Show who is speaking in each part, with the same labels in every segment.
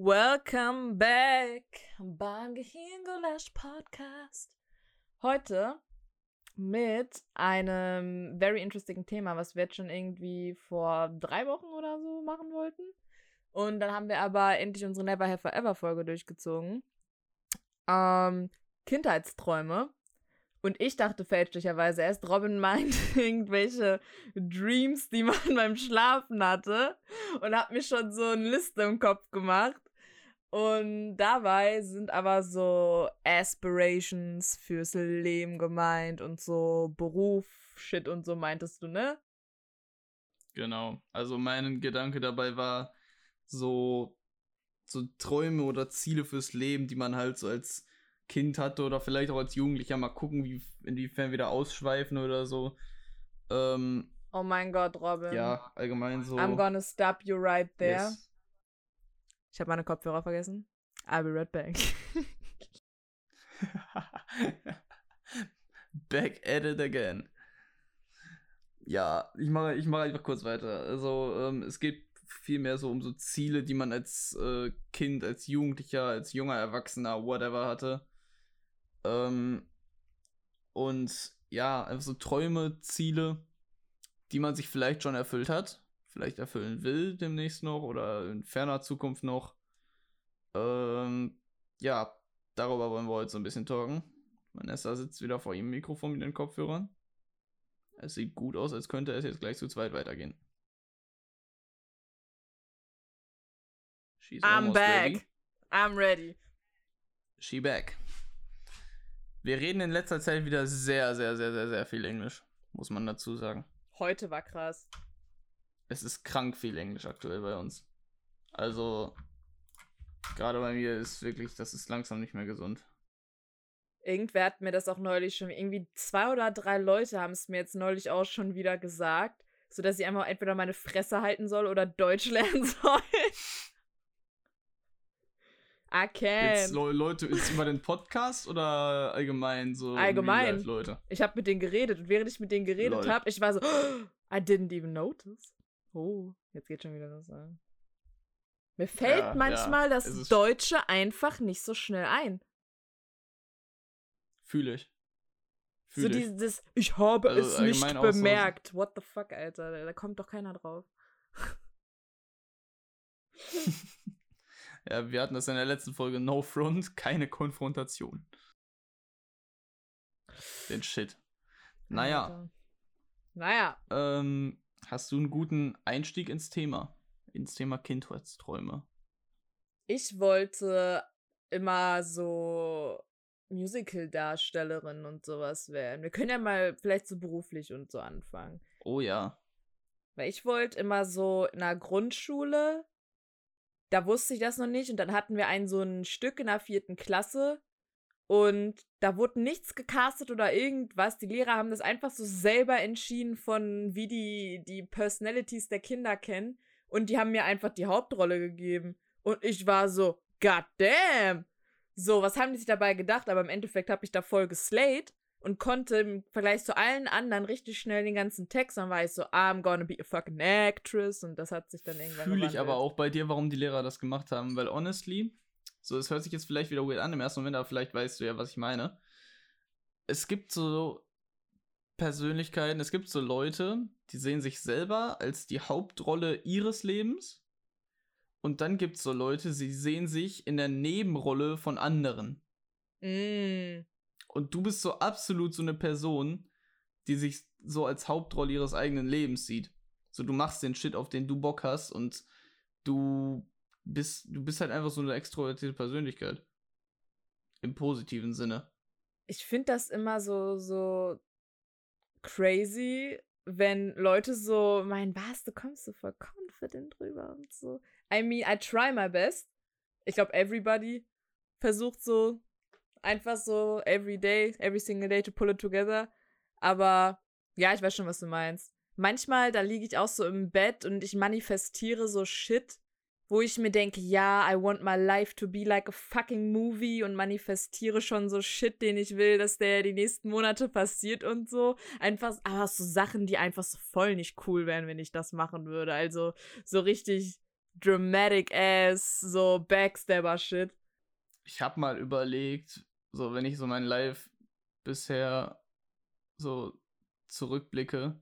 Speaker 1: Welcome back beim Gehirngulasch Podcast. Heute mit einem very interesting Thema, was wir jetzt schon irgendwie vor drei Wochen oder so machen wollten. Und dann haben wir aber endlich unsere Never Have Forever Folge durchgezogen. Ähm, Kindheitsträume. Und ich dachte fälschlicherweise erst, Robin meint irgendwelche Dreams, die man beim Schlafen hatte. Und hat mir schon so eine Liste im Kopf gemacht. Und dabei sind aber so Aspirations fürs Leben gemeint und so Beruf, Shit und so meintest du, ne?
Speaker 2: Genau. Also mein Gedanke dabei war so, so Träume oder Ziele fürs Leben, die man halt so als Kind hatte oder vielleicht auch als Jugendlicher mal gucken, wie, inwiefern wir da ausschweifen oder so. Ähm,
Speaker 1: oh mein Gott, Robin.
Speaker 2: Ja, allgemein so.
Speaker 1: I'm gonna stop you right there. Yes. Ich habe meine Kopfhörer vergessen. I'll be right back.
Speaker 2: back at it again. Ja, ich mache ich mach einfach kurz weiter. Also, ähm, es geht vielmehr so um so Ziele, die man als äh, Kind, als Jugendlicher, als junger Erwachsener, whatever hatte. Ähm, und ja, einfach so Träume, Ziele, die man sich vielleicht schon erfüllt hat vielleicht erfüllen will demnächst noch oder in ferner Zukunft noch. Ähm, ja, darüber wollen wir heute so ein bisschen talken. Vanessa sitzt wieder vor ihrem Mikrofon mit den Kopfhörern. Es sieht gut aus, als könnte es jetzt gleich zu zweit weitergehen.
Speaker 1: She's I'm back. Ready. I'm ready.
Speaker 2: She back. Wir reden in letzter Zeit wieder sehr, sehr, sehr, sehr, sehr viel Englisch, muss man dazu sagen.
Speaker 1: Heute war krass
Speaker 2: es ist krank viel Englisch aktuell bei uns. Also, gerade bei mir ist wirklich, das ist langsam nicht mehr gesund.
Speaker 1: Irgendwer hat mir das auch neulich schon, irgendwie zwei oder drei Leute haben es mir jetzt neulich auch schon wieder gesagt, sodass ich einfach entweder meine Fresse halten soll oder Deutsch lernen soll. I can.
Speaker 2: Jetzt Leute, ist über den Podcast oder allgemein so?
Speaker 1: Allgemein. Leute. Ich habe mit denen geredet und während ich mit denen geredet habe, ich war so, I didn't even notice. Oh, jetzt geht schon wieder was an. Mir fällt ja, manchmal ja, das Deutsche einfach nicht so schnell ein.
Speaker 2: Fühle ich.
Speaker 1: Fühl so ich. dieses, ich habe also es nicht bemerkt. So. What the fuck, Alter? Da, da kommt doch keiner drauf.
Speaker 2: ja, wir hatten das in der letzten Folge. No Front, keine Konfrontation. Den Shit. Naja.
Speaker 1: Naja.
Speaker 2: Ähm, Hast du einen guten Einstieg ins Thema? Ins Thema Kindheitsträume?
Speaker 1: Ich wollte immer so Musical-Darstellerin und sowas werden. Wir können ja mal vielleicht so beruflich und so anfangen.
Speaker 2: Oh ja.
Speaker 1: Weil ich wollte immer so in der Grundschule, da wusste ich das noch nicht, und dann hatten wir ein so ein Stück in der vierten Klasse, und da wurde nichts gecastet oder irgendwas. Die Lehrer haben das einfach so selber entschieden von, wie die, die Personalities der Kinder kennen. Und die haben mir einfach die Hauptrolle gegeben. Und ich war so, God damn! So, was haben die sich dabei gedacht? Aber im Endeffekt habe ich da voll geslayed und konnte im Vergleich zu allen anderen richtig schnell den ganzen Text. Dann war ich so, I'm gonna be a fucking actress. Und das hat sich dann irgendwann.
Speaker 2: Fühle ich aber auch bei dir, warum die Lehrer das gemacht haben. Weil honestly, so, es hört sich jetzt vielleicht wieder weird an im ersten Moment, aber vielleicht weißt du ja, was ich meine. Es gibt so Persönlichkeiten, es gibt so Leute, die sehen sich selber als die Hauptrolle ihres Lebens. Und dann gibt es so Leute, sie sehen sich in der Nebenrolle von anderen.
Speaker 1: Mm.
Speaker 2: Und du bist so absolut so eine Person, die sich so als Hauptrolle ihres eigenen Lebens sieht. So, du machst den Shit, auf den du Bock hast und du bist, du bist halt einfach so eine extrovertierte Persönlichkeit. Im positiven Sinne.
Speaker 1: Ich finde das immer so, so crazy, wenn Leute so meinen, was, du kommst so voll confident drüber und so. I mean, I try my best. Ich glaube, everybody versucht so einfach so every day, every single day to pull it together. Aber ja, ich weiß schon, was du meinst. Manchmal, da liege ich auch so im Bett und ich manifestiere so Shit, wo ich mir denke, ja, I want my life to be like a fucking movie und manifestiere schon so Shit, den ich will, dass der die nächsten Monate passiert und so. Einfach, aber so Sachen, die einfach so voll nicht cool wären, wenn ich das machen würde. Also so richtig dramatic ass, so Backstabber-Shit.
Speaker 2: Ich habe mal überlegt, so wenn ich so mein Live bisher so zurückblicke,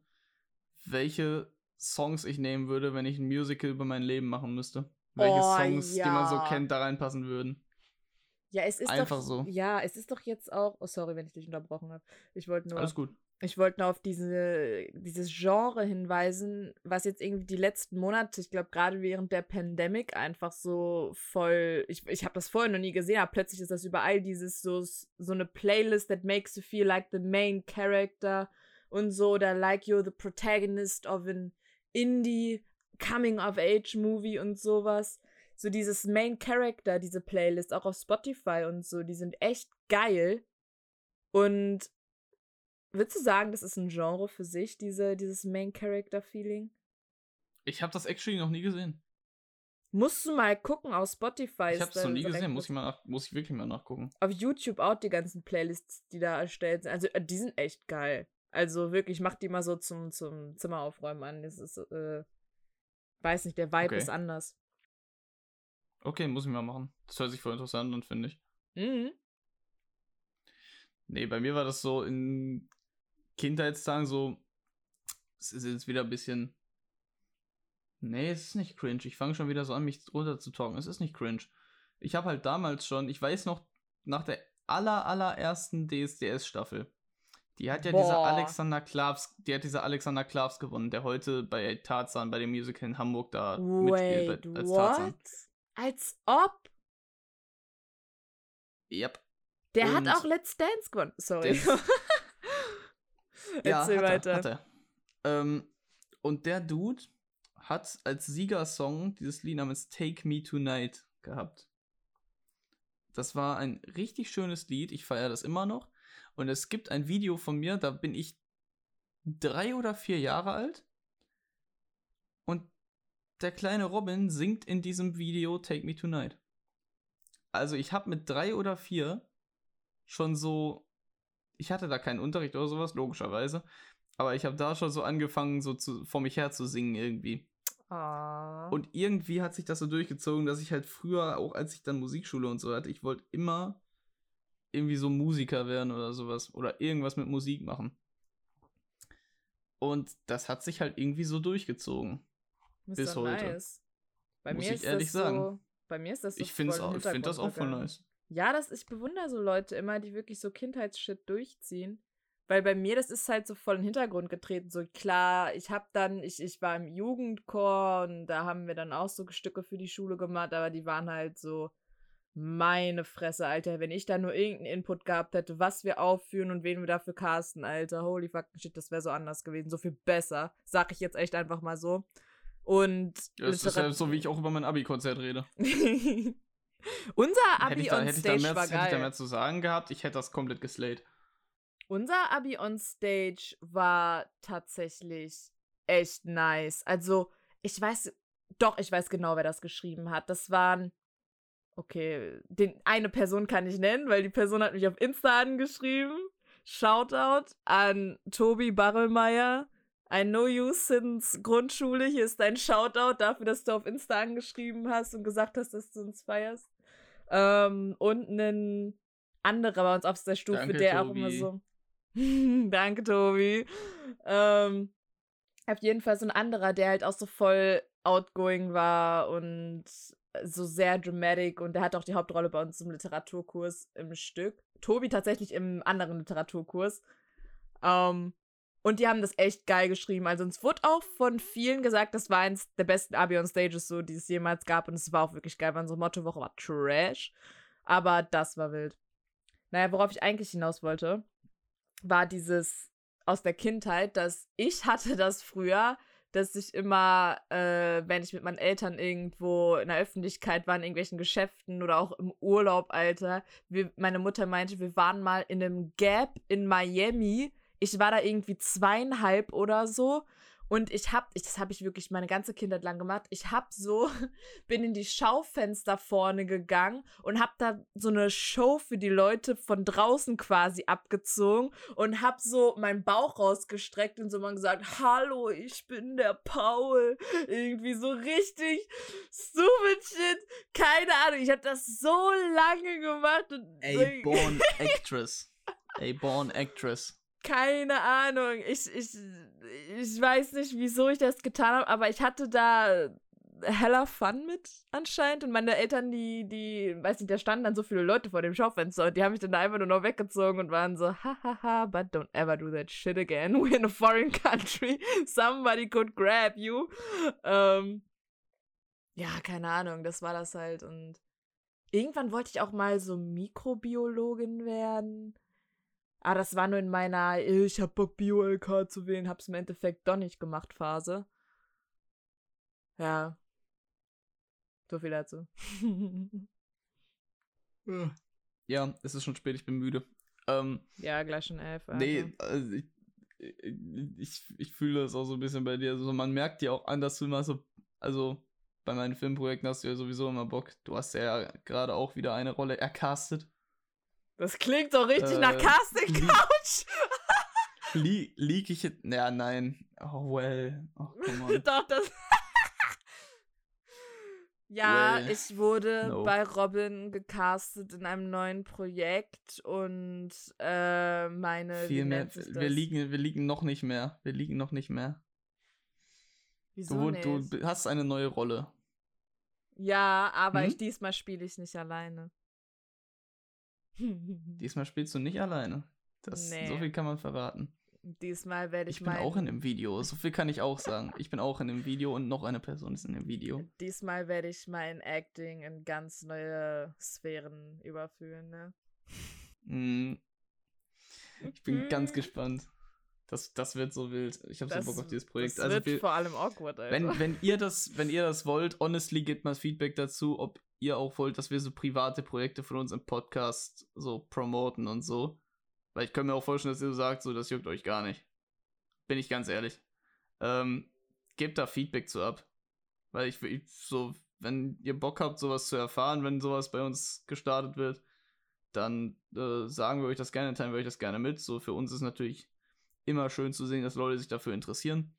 Speaker 2: welche Songs ich nehmen würde, wenn ich ein Musical über mein Leben machen müsste. Welche
Speaker 1: Oh,
Speaker 2: Songs, die man so
Speaker 1: ja.
Speaker 2: kennt, da reinpassen würden.
Speaker 1: Ja, es ist
Speaker 2: Einfach
Speaker 1: doch,
Speaker 2: so.
Speaker 1: Ja, es ist doch jetzt auch. Oh, sorry, wenn ich dich unterbrochen habe. Ich wollte nur.
Speaker 2: Alles gut.
Speaker 1: Ich wollte nur auf diese, dieses Genre hinweisen, was jetzt irgendwie die letzten Monate, ich glaube gerade während der Pandemic einfach so voll, ich, ich habe das vorher noch nie gesehen, aber plötzlich ist das überall dieses so, so eine Playlist that makes you feel like the main character und so, oder like you're the protagonist of an Indie Coming of Age Movie und sowas. So dieses Main Character, diese Playlist, auch auf Spotify und so, die sind echt geil. Und Würdest du sagen, das ist ein Genre für sich, diese, dieses Main-Character-Feeling?
Speaker 2: Ich habe das actually noch nie gesehen.
Speaker 1: Musst du mal gucken auf Spotify.
Speaker 2: Ich
Speaker 1: ist
Speaker 2: habe es
Speaker 1: da
Speaker 2: noch nie gesehen. Muss ich, mal nach, muss ich wirklich mal nachgucken.
Speaker 1: Auf YouTube auch die ganzen Playlists, die da erstellt sind. Also, äh, die sind echt geil. Also wirklich, mach die mal so zum, zum Zimmeraufräumen an. Das ist, äh, weiß nicht, der Vibe
Speaker 2: Okay.
Speaker 1: ist anders.
Speaker 2: Okay, muss ich mal machen. Das hört sich voll interessant an, finde ich.
Speaker 1: Mhm.
Speaker 2: Nee, bei mir war das so in Kindheitstagen so. Es ist jetzt wieder ein bisschen. Nee, es ist nicht cringe. Ich fange schon wieder so an, mich runter zu talken. Es ist nicht cringe. Ich habe halt damals schon, ich weiß noch, nach der aller, allerersten DSDS-Staffel, die hat ja dieser
Speaker 1: Boah.
Speaker 2: Alexander Klavs, die hat dieser Alexander Klavs gewonnen, der heute bei Tarzan, bei dem Musical in Hamburg da
Speaker 1: Wait,
Speaker 2: mitspielt als Tarzan.
Speaker 1: what? Als ob?
Speaker 2: Yep.
Speaker 1: Der
Speaker 2: Und
Speaker 1: hat auch Let's Dance gewonnen. Sorry.
Speaker 2: Ja,
Speaker 1: Erzähl
Speaker 2: hat
Speaker 1: weiter.
Speaker 2: Er, er. Ähm, und der Dude hat als Siegersong dieses Lied namens Take Me Tonight gehabt. Das war ein richtig schönes Lied. Ich feiere das immer noch. Und es gibt ein Video von mir, da bin ich drei oder vier Jahre alt. Und der kleine Robin singt in diesem Video Take Me Tonight. Also ich habe mit drei oder vier schon so ich hatte da keinen Unterricht oder sowas, logischerweise. Aber ich habe da schon so angefangen, so zu, vor mich her zu singen irgendwie.
Speaker 1: Ah.
Speaker 2: Und irgendwie hat sich das so durchgezogen, dass ich halt früher, auch als ich dann Musikschule und so hatte, ich wollte immer irgendwie so Musiker werden oder sowas. Oder irgendwas mit Musik machen. Und das hat sich halt irgendwie so durchgezogen.
Speaker 1: Ist
Speaker 2: bis heute.
Speaker 1: Nice. Bei
Speaker 2: Muss
Speaker 1: mir
Speaker 2: ich
Speaker 1: ist
Speaker 2: ehrlich
Speaker 1: das
Speaker 2: sagen.
Speaker 1: So, bei mir ist das so
Speaker 2: ich finde find das auch voll nice.
Speaker 1: Ja, das, ich bewundere so Leute immer, die wirklich so Kindheitsshit durchziehen. Weil bei mir, das ist halt so voll in den Hintergrund getreten. So klar, ich hab dann, ich, ich war im Jugendchor und da haben wir dann auch so Stücke für die Schule gemacht, aber die waren halt so, meine Fresse, Alter, wenn ich da nur irgendeinen Input gehabt hätte, was wir aufführen und wen wir dafür casten, Alter, holy fucking shit, das wäre so anders gewesen, so viel besser. Sag ich jetzt echt einfach mal so. Und
Speaker 2: Das ist ja so, wie ich auch über mein Abi-Konzert rede.
Speaker 1: Unser Abi on
Speaker 2: hätte, ich da
Speaker 1: Stage
Speaker 2: mehr,
Speaker 1: war
Speaker 2: hätte ich da
Speaker 1: geil.
Speaker 2: mehr zu sagen gehabt, ich hätte das komplett geslayed.
Speaker 1: Unser Abi on Stage war tatsächlich echt nice. Also, ich weiß, doch, ich weiß genau, wer das geschrieben hat. Das waren, okay, den, eine Person kann ich nennen, weil die Person hat mich auf Insta angeschrieben. Shoutout an Tobi Barrelmeier. I know you since Grundschule. Hier ist dein Shoutout dafür, dass du auf Insta angeschrieben hast und gesagt hast, dass du uns feierst. Ähm, und ein anderer bei uns auf der Stufe,
Speaker 2: Danke,
Speaker 1: der auch immer
Speaker 2: Tobi.
Speaker 1: so. Danke, Tobi. Ähm, auf jeden Fall so ein anderer, der halt auch so voll outgoing war und so sehr dramatic und der hat auch die Hauptrolle bei uns im Literaturkurs im Stück. Tobi tatsächlich im anderen Literaturkurs. Ähm, und die haben das echt geil geschrieben. Also uns wurde auch von vielen gesagt, das war eins der besten Abi on Stages, so, die es jemals gab. Und es war auch wirklich geil, weil unsere Mottowoche war Trash. Aber das war wild. Naja, worauf ich eigentlich hinaus wollte, war dieses aus der Kindheit, dass ich hatte das früher, dass ich immer, äh, wenn ich mit meinen Eltern irgendwo in der Öffentlichkeit war, in irgendwelchen Geschäften oder auch im Urlaub, Alter, wir, meine Mutter meinte, wir waren mal in einem Gap in Miami. Ich war da irgendwie zweieinhalb oder so. Und ich hab, ich, das habe ich wirklich meine ganze Kindheit lang gemacht. Ich hab so, bin in die Schaufenster vorne gegangen und hab da so eine Show für die Leute von draußen quasi abgezogen und hab so meinen Bauch rausgestreckt und so mal gesagt, hallo, ich bin der Paul. Irgendwie so richtig stupid shit. Keine Ahnung, ich hab das so lange gemacht. Und
Speaker 2: A born actress. A born actress.
Speaker 1: Keine Ahnung. Ich, ich, ich weiß nicht, wieso ich das getan habe, aber ich hatte da heller Fun mit anscheinend. Und meine Eltern, die, die, weiß nicht, da standen dann so viele Leute vor dem Schaufenster und die haben mich dann einfach nur noch weggezogen und waren so, hahaha, but don't ever do that shit again. We're in a foreign country. Somebody could grab you. Ähm, ja, keine Ahnung, das war das halt. Und irgendwann wollte ich auch mal so Mikrobiologin werden. Ah, das war nur in meiner Ich hab Bock Bio-LK zu wählen, hab's im Endeffekt doch nicht gemacht Phase. Ja. So viel dazu.
Speaker 2: ja, es ist schon spät, ich bin müde. Ähm,
Speaker 1: ja, gleich schon elf.
Speaker 2: Also. Nee, also ich, ich, ich fühle das auch so ein bisschen bei dir. Also man merkt ja auch an, dass du immer so, also bei meinen Filmprojekten hast du ja sowieso immer Bock. Du hast ja gerade auch wieder eine Rolle ercastet.
Speaker 1: Das klingt doch richtig äh, nach Casting Couch.
Speaker 2: Li lieg ich jetzt. Ja, nein. Oh, well. Oh,
Speaker 1: doch, das. ja, well, ich wurde no. bei Robin gecastet in einem neuen Projekt und äh, meine.
Speaker 2: Viel mehr. Wir liegen, wir liegen noch nicht mehr. Wir liegen noch nicht mehr.
Speaker 1: Wieso
Speaker 2: du,
Speaker 1: nicht?
Speaker 2: du hast eine neue Rolle.
Speaker 1: Ja, aber hm? ich, diesmal spiele ich nicht alleine.
Speaker 2: Diesmal spielst du nicht alleine. Das, nee. So viel kann man verraten.
Speaker 1: Diesmal werde ich
Speaker 2: Ich bin
Speaker 1: mein...
Speaker 2: auch in dem Video. So viel kann ich auch sagen. Ich bin auch in dem Video und noch eine Person ist in dem Video.
Speaker 1: Diesmal werde ich mein Acting in ganz neue Sphären überführen, ne?
Speaker 2: Mm. Ich bin ganz gespannt. Das, das wird so wild. Ich habe so Bock auf dieses Projekt.
Speaker 1: Das
Speaker 2: also
Speaker 1: wird wir, vor allem awkward, Alter.
Speaker 2: Wenn, wenn, ihr das, wenn ihr das wollt, honestly, gebt mal Feedback dazu, ob ihr auch wollt, dass wir so private Projekte von uns im Podcast so promoten und so. Weil ich kann mir auch vorstellen, dass ihr so sagt, so, das juckt euch gar nicht. Bin ich ganz ehrlich. Ähm, gebt da Feedback zu ab. Weil ich, ich so, wenn ihr Bock habt, sowas zu erfahren, wenn sowas bei uns gestartet wird, dann äh, sagen wir euch das gerne, teilen wir euch das gerne mit. So, für uns ist natürlich immer schön zu sehen, dass Leute sich dafür interessieren.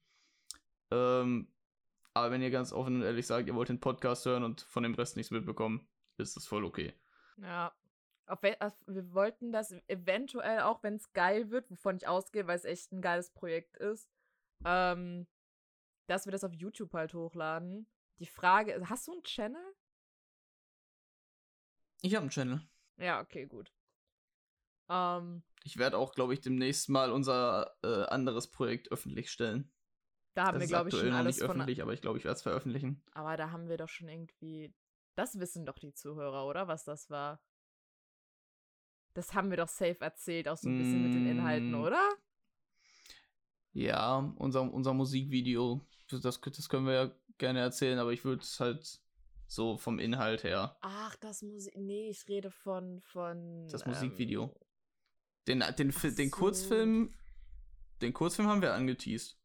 Speaker 2: Ähm, aber wenn ihr ganz offen und ehrlich sagt, ihr wollt den Podcast hören und von dem Rest nichts mitbekommen, ist das voll okay.
Speaker 1: Ja. Wir wollten das eventuell auch, wenn es geil wird, wovon ich ausgehe, weil es echt ein geiles Projekt ist, ähm, dass wir das auf YouTube halt hochladen. Die Frage, hast du einen Channel?
Speaker 2: Ich habe einen Channel.
Speaker 1: Ja, okay, gut. Ähm,
Speaker 2: ich werde auch, glaube ich, demnächst mal unser äh, anderes Projekt öffentlich stellen.
Speaker 1: Da haben das wir, glaube ich, schon alles
Speaker 2: nicht öffentlich, aber ich glaube, ich werde es veröffentlichen.
Speaker 1: Aber da haben wir doch schon irgendwie. Das wissen doch die Zuhörer, oder? Was das war. Das haben wir doch safe erzählt, auch so ein bisschen mm. mit den Inhalten, mm. oder?
Speaker 2: Ja, unser, unser Musikvideo, das, das können wir ja gerne erzählen, aber ich würde es halt so vom Inhalt her.
Speaker 1: Ach, das Musik. Nee, ich rede von. von
Speaker 2: das Musikvideo. Ähm, den, den, den, den so. Kurzfilm. Den Kurzfilm haben wir angeteased.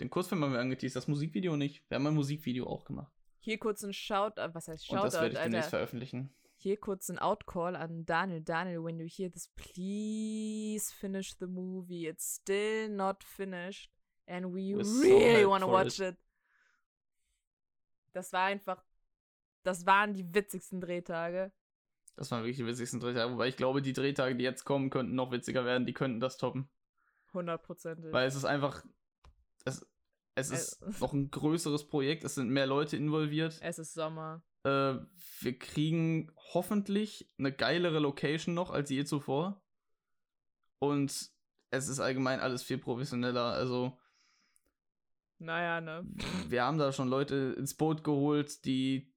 Speaker 2: Den Kurzfilm haben wir angeteased, das Musikvideo nicht. Wir haben ein Musikvideo auch gemacht.
Speaker 1: Hier kurz ein Shout, was heißt Shoutout,
Speaker 2: Und das werde ich demnächst veröffentlichen.
Speaker 1: Hier kurz ein Outcall an Daniel. Daniel, when you hear this, please finish the movie. It's still not finished. And we We're really so want to watch it. it. Das war einfach, das waren die witzigsten Drehtage.
Speaker 2: Das waren wirklich die witzigsten Drehtage, wobei ich glaube, die Drehtage, die jetzt kommen, könnten noch witziger werden, die könnten das toppen.
Speaker 1: Hundertprozentig.
Speaker 2: Weil es ist einfach, es, es ist äh, noch ein größeres Projekt, es sind mehr Leute involviert.
Speaker 1: Es ist Sommer.
Speaker 2: Äh, wir kriegen hoffentlich eine geilere Location noch als je zuvor. Und es ist allgemein alles viel professioneller. Also.
Speaker 1: Naja, ne?
Speaker 2: Wir haben da schon Leute ins Boot geholt, die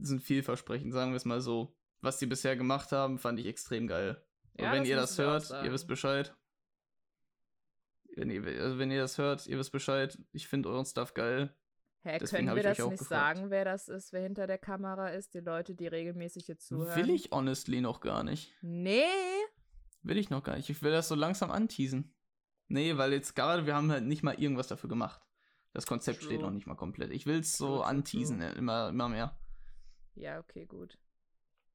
Speaker 2: sind vielversprechend, sagen wir es mal so. Was die bisher gemacht haben, fand ich extrem geil. Ja, Und wenn ihr das hört, ihr wisst Bescheid. Wenn ihr, also wenn ihr das hört, ihr wisst Bescheid. Ich finde euren Stuff geil.
Speaker 1: Hä, Deswegen können wir das nicht gefragt. sagen, wer das ist, wer hinter der Kamera ist? Die Leute, die regelmäßig hier zuhören.
Speaker 2: Will ich honestly noch gar nicht.
Speaker 1: Nee.
Speaker 2: Will ich noch gar nicht. Ich will das so langsam anteasen. Nee, weil jetzt gerade, wir haben halt nicht mal irgendwas dafür gemacht. Das Konzept steht
Speaker 1: True.
Speaker 2: noch nicht mal komplett. Ich will es so
Speaker 1: True, true,
Speaker 2: anteasen,
Speaker 1: true.
Speaker 2: immer, immer mehr.
Speaker 1: Ja, okay, gut.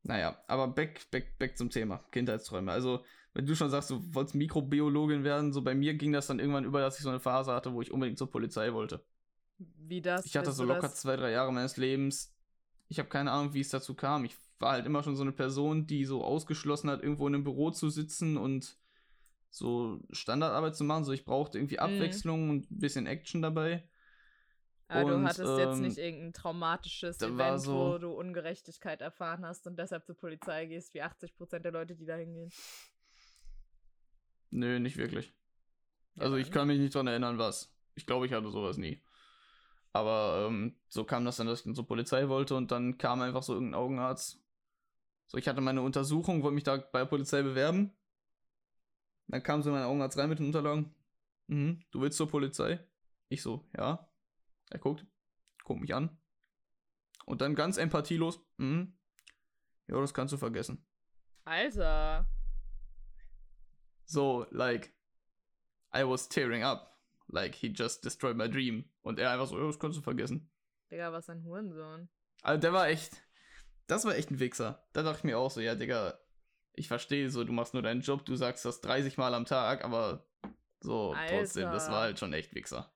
Speaker 2: Naja, aber back, back, back zum Thema. Kindheitsträume. Also, wenn du schon sagst, du wolltest Mikrobiologin werden, so bei mir ging das dann irgendwann über, dass ich so eine Phase hatte, wo ich unbedingt zur Polizei wollte.
Speaker 1: Wie das?
Speaker 2: Ich hatte so
Speaker 1: du
Speaker 2: locker
Speaker 1: das?
Speaker 2: zwei, drei Jahre meines Lebens. Ich habe keine Ahnung, wie es dazu kam. Ich war halt immer schon so eine Person, die so ausgeschlossen hat, irgendwo in einem Büro zu sitzen und so Standardarbeit zu machen. So, ich brauchte irgendwie
Speaker 1: Mhm.
Speaker 2: Abwechslung und ein bisschen Action dabei.
Speaker 1: Aber du
Speaker 2: Und,
Speaker 1: hattest jetzt
Speaker 2: ähm,
Speaker 1: nicht irgendein traumatisches Event,
Speaker 2: so-
Speaker 1: wo du Ungerechtigkeit erfahren hast und deshalb zur Polizei gehst, wie 80% der Leute, die da hingehen.
Speaker 2: Nö, nicht wirklich. Also ich kann mich nicht dran erinnern, was. Ich glaube, ich hatte sowas nie. Aber ähm, so kam das dann, dass ich dann zur Polizei wollte und dann kam einfach so irgendein Augenarzt. So, ich hatte meine Untersuchung, wollte mich da bei der Polizei bewerben. Dann kam so mein Augenarzt rein mit den Unterlagen. Mhm, du willst zur Polizei? Ich so, ja. Er guckt, guckt mich an. Und dann ganz empathielos, mhm. Ja, das kannst du vergessen.
Speaker 1: Alter.
Speaker 2: So, like, I was tearing up. Like, he just destroyed my dream. Und er einfach so, ja, das kannst du vergessen.
Speaker 1: Digga, was ein Hurensohn.
Speaker 2: Also, der war echt, das war echt ein Wichser. Da dachte ich mir auch so, ja, Digga, ich verstehe so, du machst nur deinen Job, du sagst das 30 Mal am Tag, aber so, trotzdem, das
Speaker 1: Alter.
Speaker 2: war halt schon echt Wichser.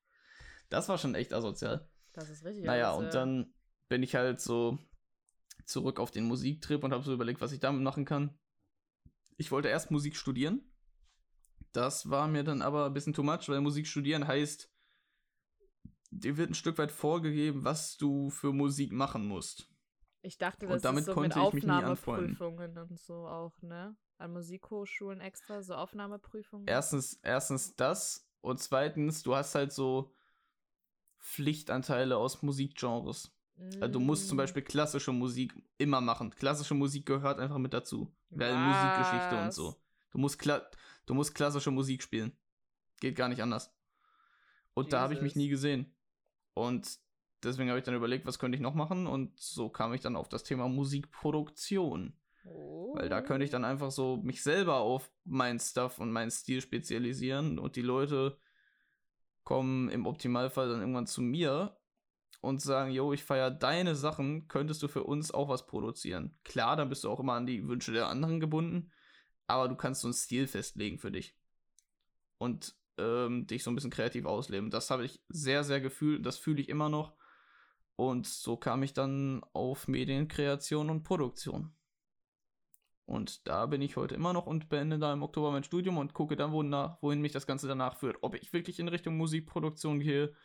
Speaker 2: Das war schon echt asozial.
Speaker 1: Das ist richtig.
Speaker 2: Naja,
Speaker 1: asozial.
Speaker 2: und dann bin ich halt so zurück auf den Musiktrip und habe so überlegt, was ich damit machen kann. Ich wollte erst Musik studieren. Das war mir dann aber ein bisschen too much, weil Musik studieren heißt, dir wird ein Stück weit vorgegeben, was du für Musik machen musst.
Speaker 1: Ich dachte,
Speaker 2: und
Speaker 1: das
Speaker 2: damit
Speaker 1: ist so
Speaker 2: konnte
Speaker 1: mit. Aufnahmeprüfungen und so auch, ne? An Musikhochschulen extra, so Aufnahmeprüfungen.
Speaker 2: Erstens, erstens das und zweitens, du hast halt so Pflichtanteile aus Musikgenres. Also du musst zum
Speaker 1: Mm.
Speaker 2: Beispiel klassische Musik immer machen. Klassische Musik gehört einfach mit dazu. Weil Musikgeschichte und so. Du musst, kla du musst klassische Musik spielen. Geht gar nicht anders. Und da habe ich mich
Speaker 1: Jesus.
Speaker 2: nie gesehen. Und deswegen habe ich dann überlegt, was könnte ich noch machen? Und so kam ich dann auf das Thema Musikproduktion.
Speaker 1: Oh.
Speaker 2: Weil da könnte ich dann einfach so mich selber auf meinen Stuff und meinen Stil spezialisieren und die Leute kommen im Optimalfall dann irgendwann zu mir und sagen, yo, ich feiere deine Sachen, könntest du für uns auch was produzieren? Klar, dann bist du auch immer an die Wünsche der anderen gebunden, aber du kannst so einen Stil festlegen für dich und ähm, dich so ein bisschen kreativ ausleben. Das habe ich sehr, sehr gefühlt, das fühle ich immer noch und so kam ich dann auf Medienkreation und Produktion. Und da bin ich heute immer noch und beende da im Oktober mein Studium und gucke dann, wohin mich das Ganze danach führt. Ob ich wirklich in Richtung Musikproduktion gehe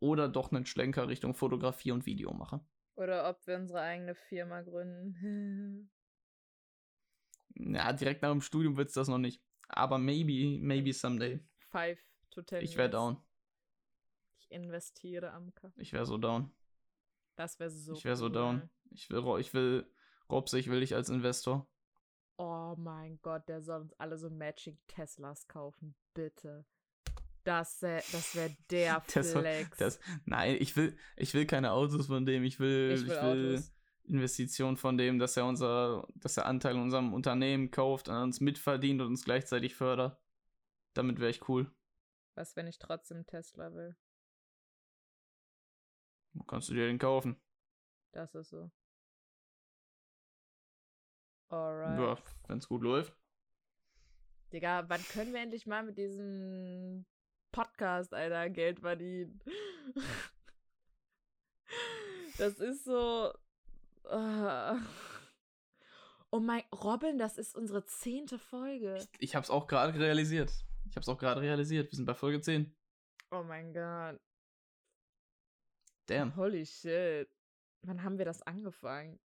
Speaker 2: oder doch einen Schlenker Richtung Fotografie und Video mache.
Speaker 1: Oder ob wir unsere eigene Firma gründen.
Speaker 2: Ja, direkt nach dem Studium wird es das noch nicht. Aber maybe, maybe someday.
Speaker 1: Five to ten
Speaker 2: Ich wäre down.
Speaker 1: Ich investiere, Amka.
Speaker 2: Ich wäre so down.
Speaker 1: Das wäre so
Speaker 2: ich wäre so
Speaker 1: cool.
Speaker 2: down. Ich will, ich will, Robse, ich will dich als Investor.
Speaker 1: Oh mein Gott, der soll uns alle so Matching Teslas kaufen. Bitte. Das, wär- das wäre der
Speaker 2: Das
Speaker 1: Flex.
Speaker 2: Das, nein, ich will, ich will keine Autos von dem. Ich will,
Speaker 1: ich will, Autos.
Speaker 2: Investition von dem, dass er unser, dass er Anteil in unserem Unternehmen kauft, an uns mitverdient und uns gleichzeitig fördert. Damit wäre ich cool.
Speaker 1: Was, wenn ich trotzdem Tesla will?
Speaker 2: Kannst du dir den kaufen?
Speaker 1: Das ist so. Alright.
Speaker 2: Ja, wenn es gut läuft.
Speaker 1: Digga, wann können wir endlich mal mit diesem Podcast, Alter, Geld verdienen? Das ist so. Ah. Oh mein, Robin, das ist unsere zehnte Folge.
Speaker 2: Ich, ich hab's auch gerade realisiert. Ich hab's auch gerade realisiert. Wir sind bei Folge 10.
Speaker 1: Oh mein Gott.
Speaker 2: Damn.
Speaker 1: Holy shit. Wann haben wir das angefangen?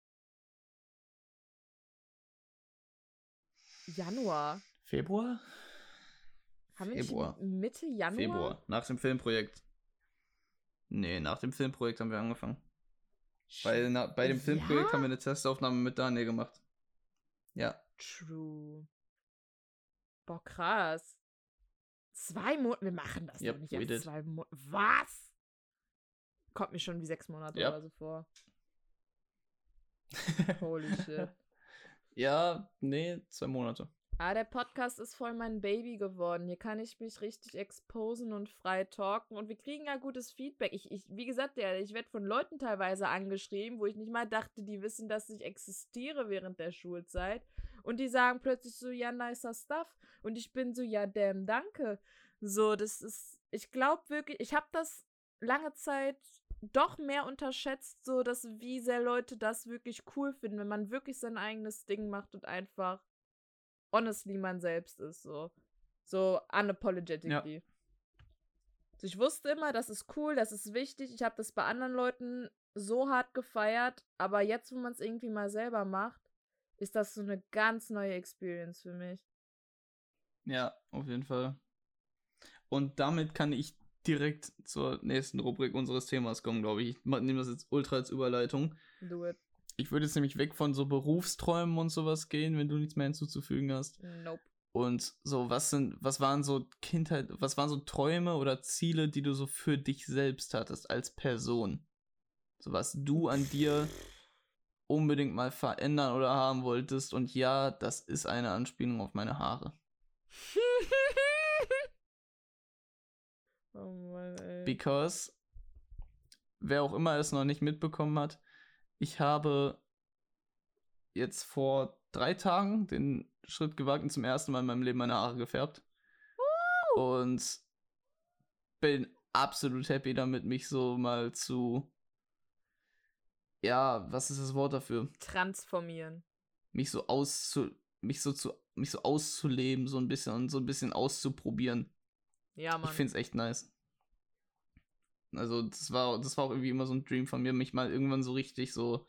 Speaker 1: Januar.
Speaker 2: Februar?
Speaker 1: Haben
Speaker 2: Februar.
Speaker 1: Mitte Januar?
Speaker 2: Februar. Nach dem Filmprojekt. Nee, nach dem Filmprojekt haben wir angefangen. Weil na, bei dem Filmprojekt
Speaker 1: Ja?
Speaker 2: haben wir eine Testaufnahme mit Daniel gemacht. Ja.
Speaker 1: True. Boah, krass. Zwei Monate. Wir machen das
Speaker 2: Yep,
Speaker 1: doch nicht
Speaker 2: did.
Speaker 1: zwei Monate. Was? Kommt mir schon wie sechs Monate
Speaker 2: Yep.
Speaker 1: oder so vor. Holy shit.
Speaker 2: ja, nee, zwei Monate.
Speaker 1: Ah, der Podcast ist voll mein Baby geworden. Hier kann ich mich richtig exposen und frei talken. Und wir kriegen ja gutes Feedback. Ich, ich wie gesagt, ja, ich werde von Leuten teilweise angeschrieben, wo ich nicht mal dachte, die wissen, dass ich existiere während der Schulzeit. Und die sagen plötzlich so, ja, nicer Stuff. Und ich bin so, ja, damn, danke. So, das ist, ich glaube wirklich, ich habe das lange Zeit doch mehr unterschätzt, so dass wie sehr Leute das wirklich cool finden, wenn man wirklich sein eigenes Ding macht und einfach honestly man selbst ist, so. So unapologetically. Ja. So, ich wusste immer, das ist cool, das ist wichtig. Ich habe das bei anderen Leuten so hart gefeiert, aber jetzt, wo man es irgendwie mal selber macht, ist das so eine ganz neue Experience für mich.
Speaker 2: Ja, auf jeden Fall. Und damit kann ich direkt zur nächsten Rubrik unseres Themas kommen, glaube ich. Ich nehme das jetzt ultra als Überleitung. Do it. Ich würde jetzt nämlich weg von so Berufsträumen und sowas gehen, wenn du nichts mehr hinzuzufügen hast. Nope. Und so, was sind, was waren so Kindheit, was waren so Träume oder Ziele, die du so für dich selbst hattest als Person? So was du an dir unbedingt mal verändern oder haben wolltest. Und ja, das ist eine Anspielung auf meine Haare. oh Mann, ey. Because, wer auch immer es noch nicht mitbekommen hat, ich habe jetzt vor drei Tagen den Schritt gewagt und zum ersten Mal in meinem Leben meine Haare gefärbt. Uh. Und bin absolut happy damit, mich so mal zu. Ja, was ist das Wort dafür?
Speaker 1: Transformieren.
Speaker 2: Mich so auszu. mich so zu. mich so auszuleben, so ein bisschen und so ein bisschen auszuprobieren. Ja, Mann. Ich find's echt nice. Also, das war, das war auch irgendwie immer so ein Dream von mir, mich mal irgendwann so richtig so.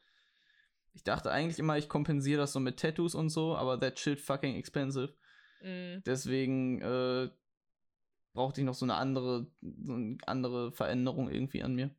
Speaker 2: Ich dachte eigentlich immer, ich kompensiere das so mit Tattoos und so, aber that shit fucking expensive. Mm. Deswegen äh, brauchte ich noch so eine andere, so eine andere Veränderung irgendwie an mir.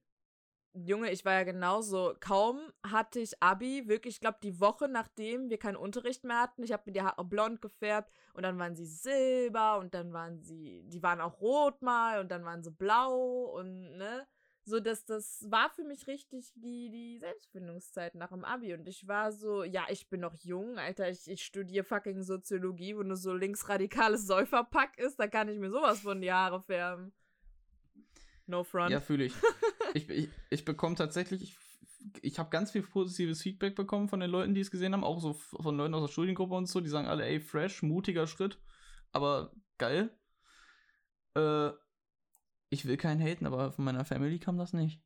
Speaker 1: Junge, ich war ja genauso. Kaum hatte ich Abi, wirklich, ich glaube, die Woche nachdem wir keinen Unterricht mehr hatten, ich habe mir die Haare blond gefärbt und dann waren sie silber und dann waren sie, die waren auch rot mal und dann waren sie blau und ne. So, dass das war für mich richtig die, die Selbstfindungszeit nach dem Abi. Und ich war so, ja, ich bin noch jung, Alter, ich, ich studiere fucking Soziologie, wo nur so linksradikales Säuferpack ist, da kann ich mir sowas von die Haare färben.
Speaker 2: No front. Ja, fühle ich. ich. Ich, ich bekomme tatsächlich, ich, ich habe ganz viel positives Feedback bekommen von den Leuten, die es gesehen haben, auch so von Leuten aus der Studiengruppe und so, die sagen alle, ey, fresh, mutiger Schritt, aber geil. Äh, ich will keinen haten, aber von meiner Family kam das nicht.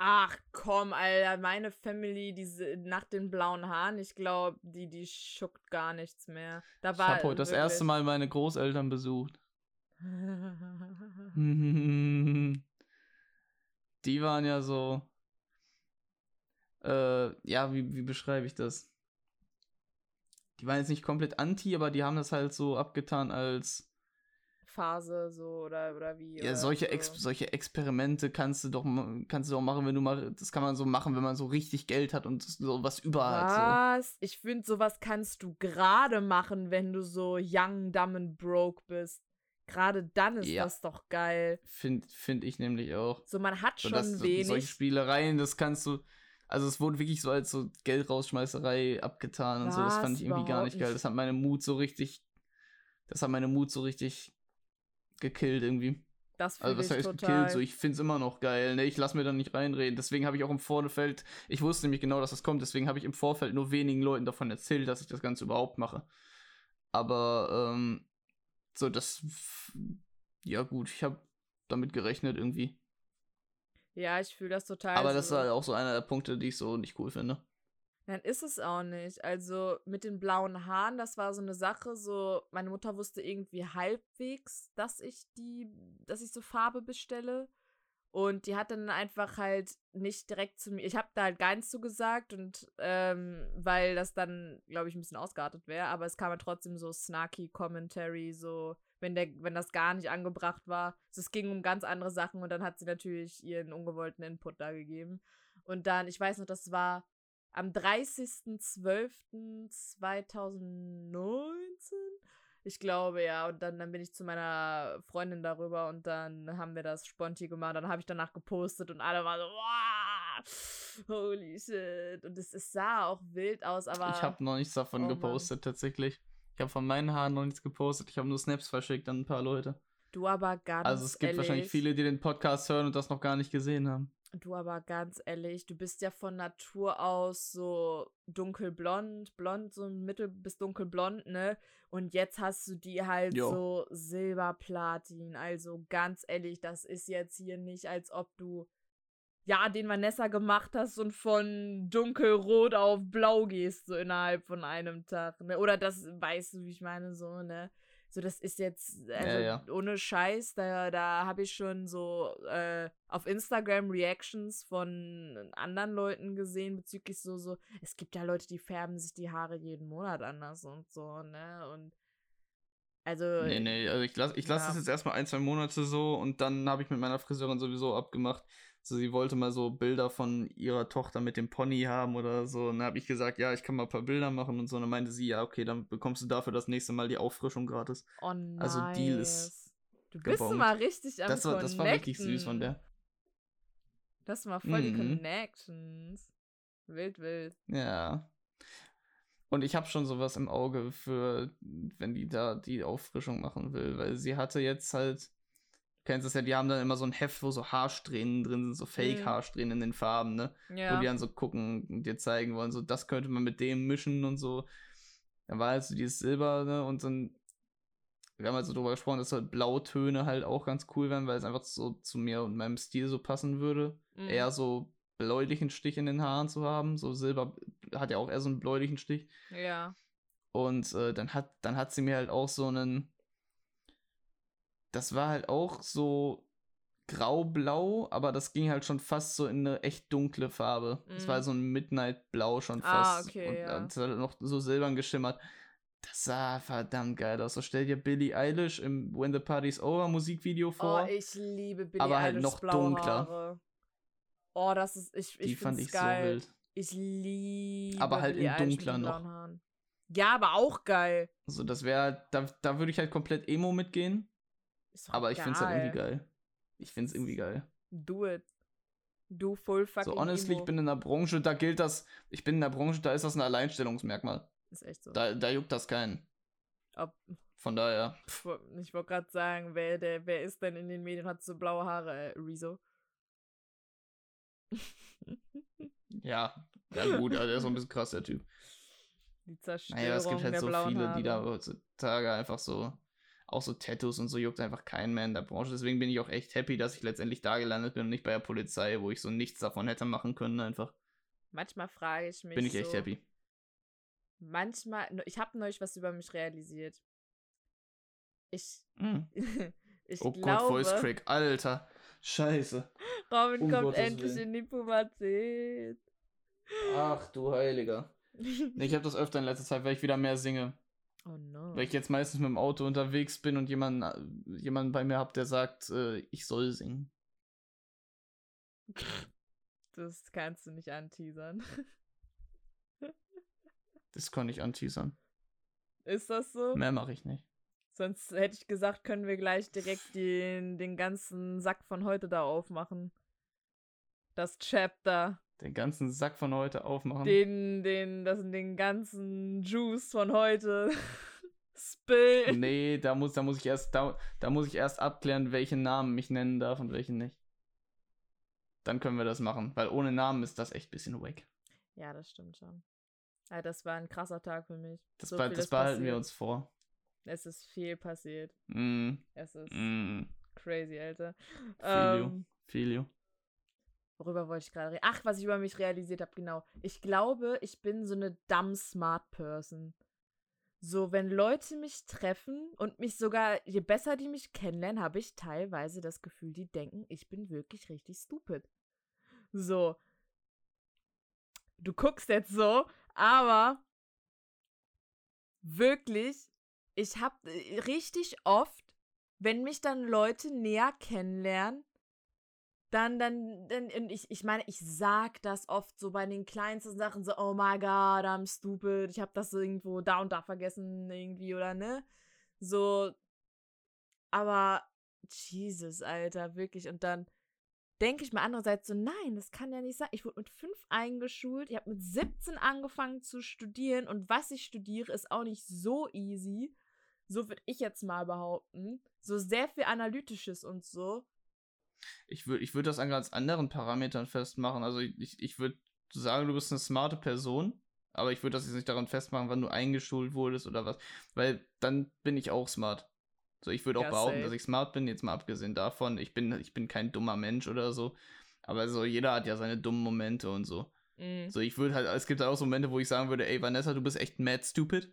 Speaker 1: Ach komm, Alter, meine Family, diese nach den blauen Haaren, ich glaube, die, die schuckt gar nichts mehr.
Speaker 2: Da war ich habe heute das erste Mal meine Großeltern besucht. Die waren ja so. Äh, ja, wie, wie beschreibe ich das? Die waren jetzt nicht komplett anti, aber die haben das halt so abgetan als.
Speaker 1: Phase so oder, oder wie?
Speaker 2: Ja, solche, so. Ex solche Experimente kannst du doch kannst du doch machen, wenn du mal das kann man so machen, wenn man so richtig Geld hat und so was überall
Speaker 1: was? hat. So. Ich finde sowas kannst du gerade machen, wenn du so young, dumb and broke bist. Gerade dann ist ja. das doch geil.
Speaker 2: Finde find ich nämlich auch.
Speaker 1: So, man hat schon das, wenig.
Speaker 2: Solche Spielereien, das kannst du. Also, es wurde wirklich so als so Geldrausschmeißerei abgetan Was? und so. Das fand ich irgendwie gar nicht geil. Das hat meine Mut so richtig. Das hat meine Mut so richtig gekillt irgendwie. Das also was heißt total. gekillt? So, ich find's immer noch geil. Ne, ich lass mir da nicht reinreden. Deswegen habe ich auch im Vorfeld, ich wusste nämlich genau, dass das kommt. Deswegen habe ich im Vorfeld nur wenigen Leuten davon erzählt, dass ich das Ganze überhaupt mache. Aber ähm, so, das. Ja, gut, ich habe damit gerechnet irgendwie.
Speaker 1: Ja, ich fühle das total.
Speaker 2: Aber so. das ist halt auch so einer der Punkte, die ich so nicht cool finde.
Speaker 1: Dann ist es auch nicht. Also mit den blauen Haaren, das war so eine Sache, so, meine Mutter wusste irgendwie halbwegs, dass ich die, dass ich so Farbe bestelle. Und die hat dann einfach halt nicht direkt zu mir. Ich habe da halt gar nichts zu gesagt und ähm, weil das dann, glaube ich, ein bisschen ausgeartet wäre, aber es kam ja trotzdem so snarky Commentary, so wenn der, wenn das gar nicht angebracht war. Also es ging um ganz andere Sachen und dann hat sie natürlich ihren ungewollten Input da gegeben. Und dann, ich weiß noch, das war am 30.12.2019 ich glaube, ja. Und dann, dann bin ich zu meiner Freundin darüber und dann haben wir das sponti gemacht. Dann habe ich danach gepostet und alle waren so, wow, holy shit. Und es, es sah auch wild aus, aber.
Speaker 2: Ich habe noch nichts davon oh, gepostet, Mann. tatsächlich. Ich habe von meinen Haaren noch nichts gepostet. Ich habe nur Snaps verschickt an ein paar Leute.
Speaker 1: Du aber ganz
Speaker 2: Also es gibt
Speaker 1: ehrlich,
Speaker 2: wahrscheinlich viele, die den Podcast hören und das noch gar nicht gesehen haben.
Speaker 1: Du aber ganz ehrlich, du bist ja von Natur aus so dunkelblond, blond, so mittel bis dunkelblond, ne? Und jetzt hast du die halt
Speaker 2: Jo.
Speaker 1: so silberplatin. Also ganz ehrlich, das ist jetzt hier nicht, als ob du ja den Vanessa gemacht hast und von dunkelrot auf blau gehst, so innerhalb von einem Tag, ne? Oder das weißt du, wie ich meine, so, ne? So, das ist jetzt, also
Speaker 2: ja.
Speaker 1: ohne Scheiß, da, da habe ich schon so äh, auf Instagram Reactions von anderen Leuten gesehen bezüglich so, so, es gibt ja Leute, die färben sich die Haare jeden Monat anders und so, ne? Und also.
Speaker 2: Nee, nee, also ich lasse ich lass
Speaker 1: ja.
Speaker 2: das jetzt erstmal ein, zwei Monate so und dann habe ich mit meiner Friseurin sowieso abgemacht. So, sie wollte mal so Bilder von ihrer Tochter mit dem Pony haben oder so. Und dann habe ich gesagt, ja, ich kann mal ein paar Bilder machen und so. Und dann meinte sie, ja, okay, dann bekommst du dafür das nächste Mal die Auffrischung gratis.
Speaker 1: Oh nice.
Speaker 2: Also Deal ist
Speaker 1: Du bist
Speaker 2: gebongt.
Speaker 1: mal richtig am
Speaker 2: Das war, das war wirklich süß von der.
Speaker 1: Das war voll die
Speaker 2: Mhm.
Speaker 1: Connections. Wild, wild.
Speaker 2: Ja. Und ich habe schon sowas im Auge für, wenn die da die Auffrischung machen will, weil sie hatte jetzt halt, kennst es ja, die haben dann immer so ein Heft, wo so Haarsträhnen drin sind, so
Speaker 1: Mhm.
Speaker 2: Fake-Haarsträhnen in den Farben, ne? Wo
Speaker 1: Ja.
Speaker 2: die dann so gucken und dir zeigen wollen, so das könnte man mit dem mischen und so. Dann war halt so dieses Silber, ne? Und dann, wir haben halt so drüber gesprochen, dass halt Blautöne halt auch ganz cool wären, weil es einfach so zu mir und meinem Stil so passen würde.
Speaker 1: Mhm.
Speaker 2: Eher so bläulichen Stich in den Haaren zu haben. So Silber hat ja auch eher so einen bläulichen Stich.
Speaker 1: Ja.
Speaker 2: Und äh, dann hat dann hat sie mir halt auch so einen. Das war halt auch so grau-blau, aber das ging halt schon fast so in eine echt dunkle Farbe. Das
Speaker 1: Mhm.
Speaker 2: war so ein Midnight-Blau schon
Speaker 1: Ah,
Speaker 2: fast.
Speaker 1: okay,
Speaker 2: und
Speaker 1: ja.
Speaker 2: das hat noch so silbern geschimmert. Das sah verdammt geil aus. So stell dir Billie Eilish im When the Party's Over Musikvideo
Speaker 1: Oh,
Speaker 2: vor.
Speaker 1: ich liebe Billie
Speaker 2: aber halt
Speaker 1: Eilish
Speaker 2: noch dunkler.
Speaker 1: Haare. Oh, das ist, ich, ich
Speaker 2: die fand ich
Speaker 1: geil.
Speaker 2: so wild.
Speaker 1: Ich liebe
Speaker 2: Aber halt in
Speaker 1: Billie Eilish mit
Speaker 2: dunkler noch.
Speaker 1: Haaren. Ja, aber auch geil.
Speaker 2: Also das wäre halt, da, da würde ich halt komplett Emo mitgehen. Aber ich finde es halt irgendwie geil. Ich finde es irgendwie geil.
Speaker 1: Do it. Do full fucking
Speaker 2: So, honestly,
Speaker 1: Emo.
Speaker 2: ich bin in der Branche, da gilt das, ich bin in der Branche, da ist das ein Alleinstellungsmerkmal.
Speaker 1: Ist echt so.
Speaker 2: Da, da juckt das keinen.
Speaker 1: Ob,
Speaker 2: Von daher,
Speaker 1: ich wollte gerade sagen, wer, der, wer ist denn in den Medien, hat so blaue Haare, äh, Rezo.
Speaker 2: ja, ja gut, also der ist so ein bisschen krass, der Typ.
Speaker 1: Die Zerstörung
Speaker 2: Naja, es gibt halt so viele,
Speaker 1: Haare.
Speaker 2: die da heutzutage einfach so, auch so Tattoos und so juckt einfach keinen mehr in der Branche. Deswegen bin ich auch echt happy, dass ich letztendlich da gelandet bin und nicht bei der Polizei, wo ich so nichts davon hätte machen können, einfach.
Speaker 1: Manchmal frage ich mich
Speaker 2: Bin ich echt
Speaker 1: so,
Speaker 2: happy.
Speaker 1: Manchmal, ich habe neulich was über mich realisiert. Ich,
Speaker 2: Mm.
Speaker 1: ich
Speaker 2: Oh Gott,
Speaker 1: glaube,
Speaker 2: Voice Crack, Alter. Scheiße.
Speaker 1: Robin
Speaker 2: Um
Speaker 1: kommt
Speaker 2: Gottes
Speaker 1: endlich
Speaker 2: Willen.
Speaker 1: in die Pubertät.
Speaker 2: Ach du Heiliger. Ich habe das öfter in letzter Zeit, weil ich wieder mehr singe.
Speaker 1: Oh no.
Speaker 2: Weil ich jetzt meistens mit dem Auto unterwegs bin und jemanden, äh, jemanden bei mir hab, der sagt, äh, ich soll singen.
Speaker 1: Das kannst du nicht anteasern.
Speaker 2: Das kann ich anteasern.
Speaker 1: Ist das so?
Speaker 2: Mehr mache ich nicht.
Speaker 1: Sonst hätte ich gesagt, können wir gleich direkt den, den ganzen Sack von heute da aufmachen. Das Chapter.
Speaker 2: Den ganzen Sack von heute aufmachen.
Speaker 1: Den, den, das den ganzen Juice von heute. Spill.
Speaker 2: nee, da muss, da muss ich erst, da, da muss ich erst abklären, welchen Namen ich nennen darf und welchen nicht. Dann können wir das machen, weil ohne Namen ist das echt ein bisschen wack.
Speaker 1: Ja, das stimmt schon. Ja, das war ein krasser Tag für mich.
Speaker 2: Das,
Speaker 1: So
Speaker 2: be das behalten wir
Speaker 1: passiert.
Speaker 2: uns vor.
Speaker 1: Es ist viel passiert.
Speaker 2: Mm,
Speaker 1: Es ist
Speaker 2: mm,
Speaker 1: crazy, Alter.
Speaker 2: feel you,
Speaker 1: Ähm,
Speaker 2: feel you.
Speaker 1: Worüber wollte ich gerade reden? Ach, was ich über mich realisiert habe, genau. Ich glaube, ich bin so eine dumb smart person. So, wenn Leute mich treffen und mich sogar, je besser die mich kennenlernen, habe ich teilweise das Gefühl, die denken, ich bin wirklich richtig stupid. So. Du guckst jetzt so, aber wirklich, ich habe richtig oft, wenn mich dann Leute näher kennenlernen, dann, dann, dann, ich, ich meine, ich sag das oft so bei den kleinsten Sachen, so, oh my god, I'm stupid, ich habe das irgendwo da und da vergessen, irgendwie, oder ne? So, aber, Jesus, Alter, wirklich, und dann, denke ich mir andererseits so, nein, das kann ja nicht sein. Ich wurde mit fünf eingeschult, ich habe mit 17 angefangen zu studieren und was ich studiere, ist auch nicht so easy. So würde ich jetzt mal behaupten. So sehr viel Analytisches und so.
Speaker 2: Ich würde ich würd das an ganz anderen Parametern festmachen. Also ich, ich würde sagen, du bist eine smarte Person, aber ich würde das jetzt nicht daran festmachen, wann du eingeschult wurdest oder was. Weil dann bin ich auch smart. So, ich würde auch ja, behaupten, safe. dass ich smart bin, jetzt mal abgesehen davon. Ich bin, ich bin kein dummer Mensch oder so. Aber so, jeder hat ja seine dummen Momente und so. Mm. So, ich würde halt, es gibt halt auch so Momente, wo ich sagen würde, ey, Vanessa, du bist echt mad stupid.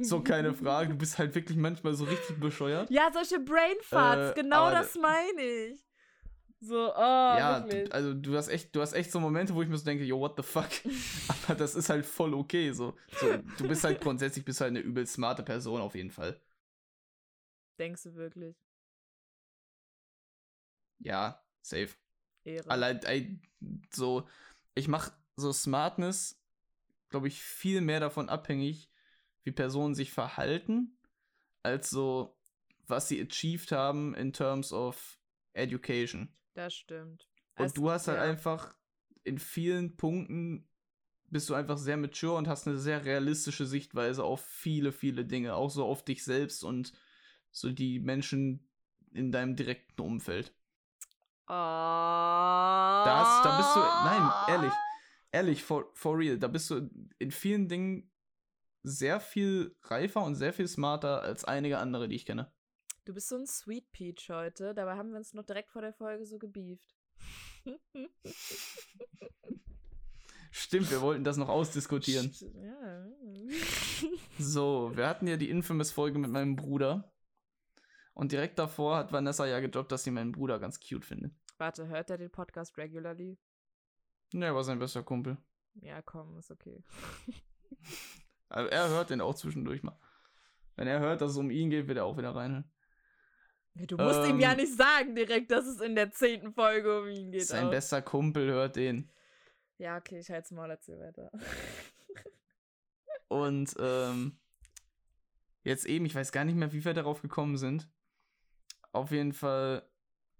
Speaker 2: so, keine Frage. Du bist halt wirklich manchmal so richtig bescheuert.
Speaker 1: Ja, solche Brainfarts, äh, genau das meine ich. So, oh, ja,
Speaker 2: du, also du hast echt, du hast echt so Momente, wo ich mir so denke, yo, what the fuck? Aber das ist halt voll okay. So. so, du bist halt grundsätzlich bist halt eine übel smarte Person auf jeden Fall.
Speaker 1: Denkst du wirklich?
Speaker 2: Ja, safe. Ehre. Allein, ey, so, ich mach so Smartness, glaube ich, viel mehr davon abhängig, wie Personen sich verhalten, als so, was sie achieved haben in terms of education.
Speaker 1: Das stimmt.
Speaker 2: Und es, du hast halt ja. einfach in vielen Punkten bist du einfach sehr mature und hast eine sehr realistische Sichtweise auf viele, viele Dinge, auch so auf dich selbst und so die Menschen in deinem direkten Umfeld.
Speaker 1: Oh.
Speaker 2: Das, da bist du, nein, ehrlich, ehrlich, for, for real, da bist du in vielen Dingen sehr viel reifer und sehr viel smarter als einige andere, die ich kenne.
Speaker 1: Du bist so ein Sweet Peach heute, dabei haben wir uns noch direkt vor der Folge so gebieft.
Speaker 2: Stimmt, wir wollten das noch ausdiskutieren.
Speaker 1: Ja.
Speaker 2: so, wir hatten ja die Infamous-Folge mit meinem Bruder. Und direkt davor hat Vanessa ja gedroppt, dass sie meinen Bruder ganz cute findet.
Speaker 1: Warte, hört er den Podcast regularly?
Speaker 2: Ne, er war sein bester Kumpel.
Speaker 1: Ja, komm, ist okay.
Speaker 2: also er hört den auch zwischendurch mal. Wenn er hört, dass es um ihn geht, wird er auch wieder reinhören.
Speaker 1: Du musst ähm, ihm ja ähm, nicht sagen direkt, dass es in der zehnten Folge um ihn geht.
Speaker 2: Sein auch. bester Kumpel hört den.
Speaker 1: Ja, okay, ich halte mal, erzähl weiter.
Speaker 2: Und ähm, jetzt eben, ich weiß gar nicht mehr, wie wir darauf gekommen sind. Auf jeden Fall.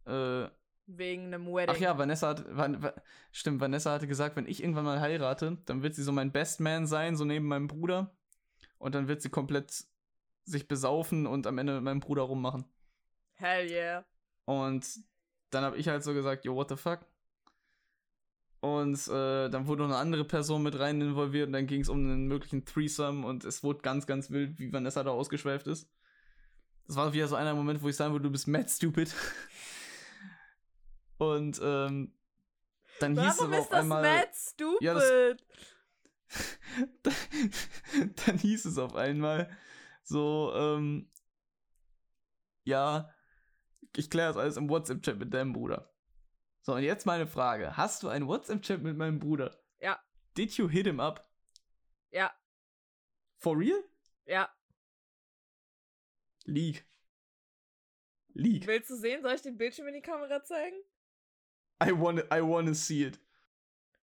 Speaker 2: Äh,
Speaker 1: Wegen einem Wedding.
Speaker 2: Ach ja, Vanessa hat. Van, stimmt, Vanessa hatte gesagt, wenn ich irgendwann mal heirate, dann wird sie so mein Best Man sein, so neben meinem Bruder. Und dann wird sie komplett sich besaufen und am Ende mit meinem Bruder rummachen.
Speaker 1: Hell yeah.
Speaker 2: Und dann habe ich halt so gesagt, yo, what the fuck? Und äh, dann wurde noch eine andere Person mit rein involviert und dann ging es um einen möglichen Threesome und es wurde ganz, ganz wild, wie Vanessa da ausgeschweift ist. Das war wieder so einer Moment, wo ich sagen würde, du bist mad stupid. Und ähm, dann Warum hieß es auf einmal.
Speaker 1: Mad stupid? Ja,
Speaker 2: das, dann hieß es auf einmal so, ähm, ja, ich kläre das alles im WhatsApp-Chat mit deinem Bruder. So, und jetzt meine Frage. Hast du einen WhatsApp-Chat mit meinem Bruder?
Speaker 1: Ja.
Speaker 2: Did you hit him up?
Speaker 1: Ja.
Speaker 2: For real?
Speaker 1: Ja.
Speaker 2: League. League.
Speaker 1: Willst du sehen? Soll ich den Bildschirm in die Kamera zeigen?
Speaker 2: I wanna, I wanna see it.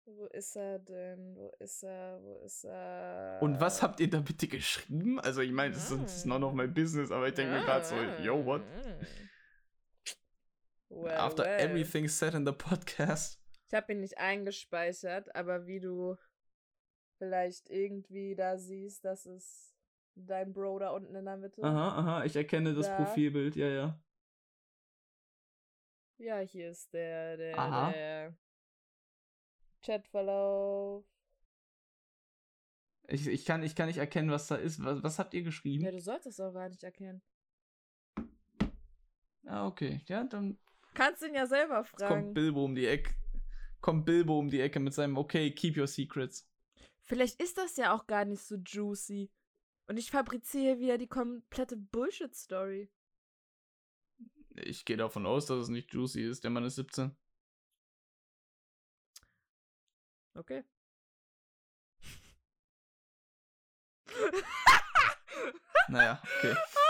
Speaker 1: Wo ist er denn? Wo ist er? Wo ist er?
Speaker 2: Und was habt ihr da bitte geschrieben? Also ich meine, das ist none of my business, aber ich denke mir gerade so, yo, what? Well, After well. everything said in the podcast.
Speaker 1: Ich habe ihn nicht eingespeichert, aber wie du vielleicht irgendwie da siehst, das ist dein Bro da unten in der Mitte.
Speaker 2: Aha, aha, ich erkenne das da. Profilbild, ja, ja.
Speaker 1: Ja, hier ist der, der, aha. der Chatverlauf.
Speaker 2: Ich, ich, kann, ich kann nicht erkennen, was da ist. Was, was habt ihr geschrieben?
Speaker 1: Ja, du sollst es auch gar nicht erkennen.
Speaker 2: Ah, okay. Ja, dann.
Speaker 1: Kannst ihn ja selber fragen.
Speaker 2: Jetzt kommt Bilbo um die Ecke. Kommt Bilbo um die Ecke mit seinem Okay, keep your secrets.
Speaker 1: Vielleicht ist das ja auch gar nicht so juicy. Und ich fabriziere wieder die komplette Bullshit-Story.
Speaker 2: Ich gehe davon aus, dass es nicht juicy ist. Der Mann ist 17.
Speaker 1: Okay.
Speaker 2: naja, okay.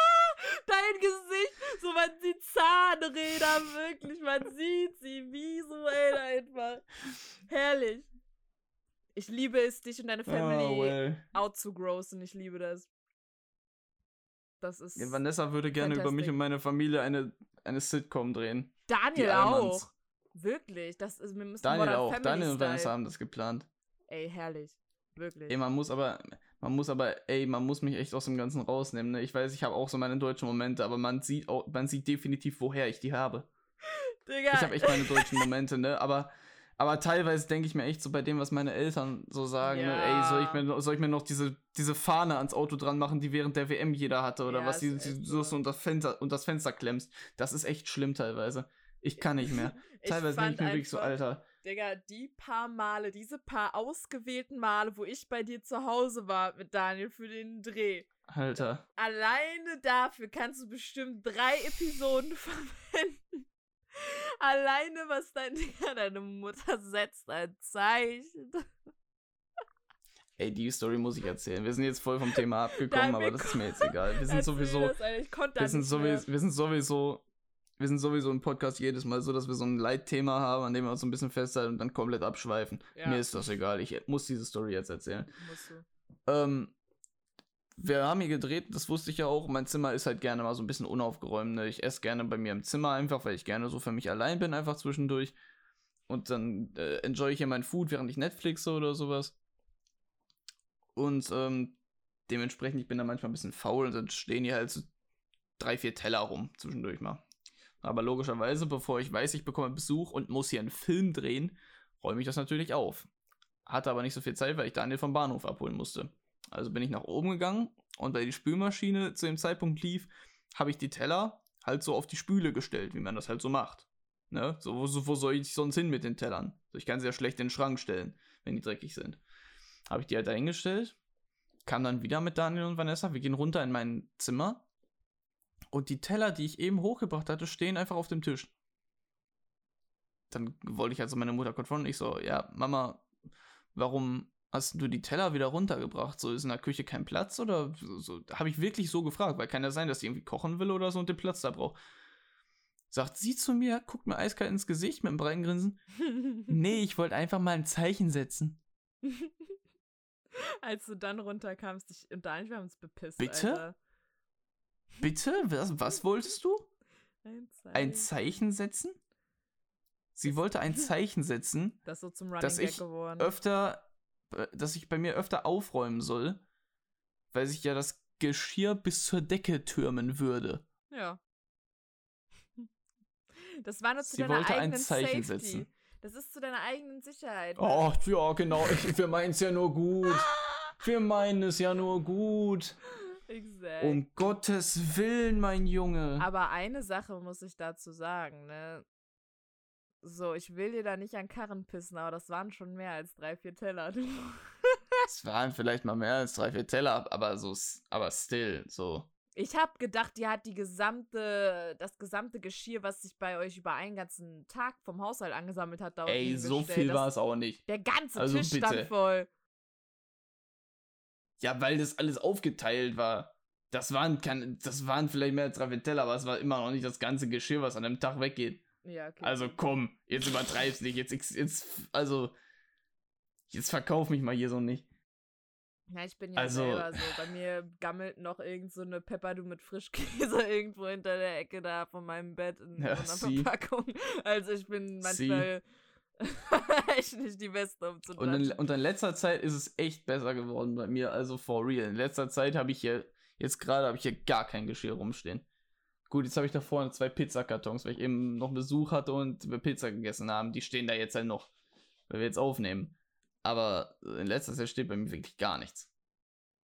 Speaker 1: Man sieht Zahnräder, wirklich, man sieht sie visuell einfach. Herrlich. Ich liebe es, dich und deine ah, Family oh, well. out zu grossen. Ich liebe das. Das ist.
Speaker 2: Ja, Vanessa würde gerne über mich und meine Familie eine, eine Sitcom drehen.
Speaker 1: Daniel auch. Wirklich, das ist, wir müssen
Speaker 2: Daniel auch.
Speaker 1: Family
Speaker 2: Daniel und. Vanessa haben das geplant.
Speaker 1: Ey, herrlich. Wirklich.
Speaker 2: Ey, man muss aber, man muss aber, ey, man muss mich echt aus dem Ganzen rausnehmen. Ne? Ich weiß, ich habe auch so meine deutschen Momente, aber man sieht auch, man sieht definitiv, woher ich die habe.
Speaker 1: Digga.
Speaker 2: Ich habe echt meine deutschen Momente, ne? Aber, aber teilweise denke ich mir echt so bei dem, was meine Eltern so sagen, ne?
Speaker 1: Ja.
Speaker 2: ey, soll ich, mir, soll ich mir noch diese, diese Fahne ans Auto dran machen, die während der WM jeder hatte, oder
Speaker 1: Ja,
Speaker 2: was die, die so
Speaker 1: so.
Speaker 2: unter das Fenster, unter das Fenster klemmst. Das ist echt schlimm teilweise. Ich kann nicht mehr. Teilweise denke ich mir wirklich so, Alter.
Speaker 1: Digga, die paar Male, diese paar ausgewählten Male, wo ich bei dir zu Hause war mit Daniel für den Dreh.
Speaker 2: Alter.
Speaker 1: Alleine dafür kannst du bestimmt drei Episoden verwenden. Alleine, was dein, Digga, deine Mutter setzt ein Zeichen.
Speaker 2: Ey, die Story muss ich erzählen. Wir sind jetzt voll vom Thema abgekommen,
Speaker 1: Nein,
Speaker 2: aber das ist mir jetzt egal. Wir sind sowieso,
Speaker 1: das, Alter, ich konnte
Speaker 2: wir sind, sowieso, wir sind sowieso, wir sind sowieso im Podcast jedes Mal so, dass wir so ein Leitthema haben, an dem wir uns so ein bisschen festhalten und dann komplett abschweifen.
Speaker 1: Ja.
Speaker 2: Mir ist das egal. Ich muss diese Story jetzt erzählen. Ähm, wir haben hier gedreht, das wusste ich ja auch. Mein Zimmer ist halt gerne mal so ein bisschen unaufgeräumt. Ne? Ich esse gerne bei mir im Zimmer einfach, weil ich gerne so für mich allein bin, einfach zwischendurch. Und dann äh, enjoy ich hier mein Food, während ich Netflixe oder sowas. Und ähm, dementsprechend, ich bin da manchmal ein bisschen faul und dann stehen hier halt so drei, vier Teller rum zwischendurch mal. Aber logischerweise, bevor ich weiß, ich bekomme Besuch und muss hier einen Film drehen, räume ich das natürlich auf. Hatte aber nicht so viel Zeit, weil ich Daniel vom Bahnhof abholen musste. Also bin ich nach oben gegangen und weil die Spülmaschine zu dem Zeitpunkt lief, habe ich die Teller halt so auf die Spüle gestellt, wie man das halt so macht. Ne? So, wo, wo soll ich sonst hin mit den Tellern? So, ich kann sie ja schlecht in den Schrank stellen, wenn die dreckig sind. Habe ich die halt dahingestellt, kam dann wieder mit Daniel und Vanessa, wir gehen runter in mein Zimmer und die Teller, die ich eben hochgebracht hatte, stehen einfach auf dem Tisch. Dann wollte ich also meine Mutter konfrontieren. Ich so, ja, Mama, warum hast du die Teller wieder runtergebracht? So ist in der Küche kein Platz oder so, so habe ich wirklich so gefragt, weil kann ja sein, dass sie irgendwie kochen will oder so und den Platz da braucht. Sagt sie zu mir, guckt mir eiskalt ins Gesicht mit einem breiten Grinsen. Nee, ich wollte einfach mal ein Zeichen setzen.
Speaker 1: Als du dann runterkamst, ich und Daniel, wir haben uns bepisst.
Speaker 2: Bitte?
Speaker 1: Alter.
Speaker 2: Bitte? Was, was wolltest du?
Speaker 1: Ein Zeichen.
Speaker 2: Ein Zeichen setzen? Sie wollte ein Zeichen setzen,
Speaker 1: Das so zum Running
Speaker 2: dass ich
Speaker 1: geworden.
Speaker 2: öfter, dass ich bei mir öfter aufräumen soll, weil sich ja das Geschirr bis zur Decke türmen würde.
Speaker 1: Ja. Das war nur zu
Speaker 2: Sie
Speaker 1: deiner
Speaker 2: wollte ein
Speaker 1: eigenen
Speaker 2: Zeichen
Speaker 1: Safety.
Speaker 2: setzen.
Speaker 1: Das ist zu deiner eigenen Sicherheit.
Speaker 2: Oh, ja, genau. Ich, wir meinen es ja nur gut. Wir meinen es ja nur gut.
Speaker 1: Exakt.
Speaker 2: Um Gottes Willen, mein Junge.
Speaker 1: Aber eine Sache muss ich dazu sagen, ne? So, ich will dir da nicht an Karren pissen, aber das waren schon mehr als drei, vier Teller.
Speaker 2: Es waren vielleicht mal mehr als drei, vier Teller, aber so, aber still, so.
Speaker 1: Ich hab gedacht, die hat die gesamte, das gesamte Geschirr, was sich bei euch über einen ganzen Tag vom Haushalt angesammelt hat, da
Speaker 2: Ey, so viel war es auch nicht.
Speaker 1: Der ganze
Speaker 2: Also
Speaker 1: Tisch
Speaker 2: bitte.
Speaker 1: stand voll.
Speaker 2: Ja, weil das alles aufgeteilt war. Das waren, keine, das waren vielleicht mehr als Teller, aber es war immer noch nicht das ganze Geschirr, was an einem Tag weggeht.
Speaker 1: Ja, okay.
Speaker 2: Also komm, jetzt übertreib's nicht. Jetzt, jetzt, also, jetzt verkauf mich mal hier so nicht.
Speaker 1: Ja, ich bin ja
Speaker 2: Also-
Speaker 1: selber so. Bei mir gammelt noch irgend so eine Pepperdu mit Frischkäse irgendwo hinter der Ecke da von meinem Bett in
Speaker 2: Ja,
Speaker 1: so einer
Speaker 2: sie.
Speaker 1: Verpackung. Also ich bin manchmal echt nicht die Beste, um zu
Speaker 2: Und in, und in letzter Zeit ist es echt besser geworden bei mir, also for real. In letzter Zeit habe ich hier, jetzt gerade habe ich hier gar kein Geschirr rumstehen. Gut, jetzt habe ich da vorne zwei Pizzakartons, weil ich eben noch Besuch hatte und wir Pizza gegessen haben. Die stehen da jetzt halt noch, weil wir jetzt aufnehmen. Aber in letzter Zeit steht bei mir wirklich gar nichts.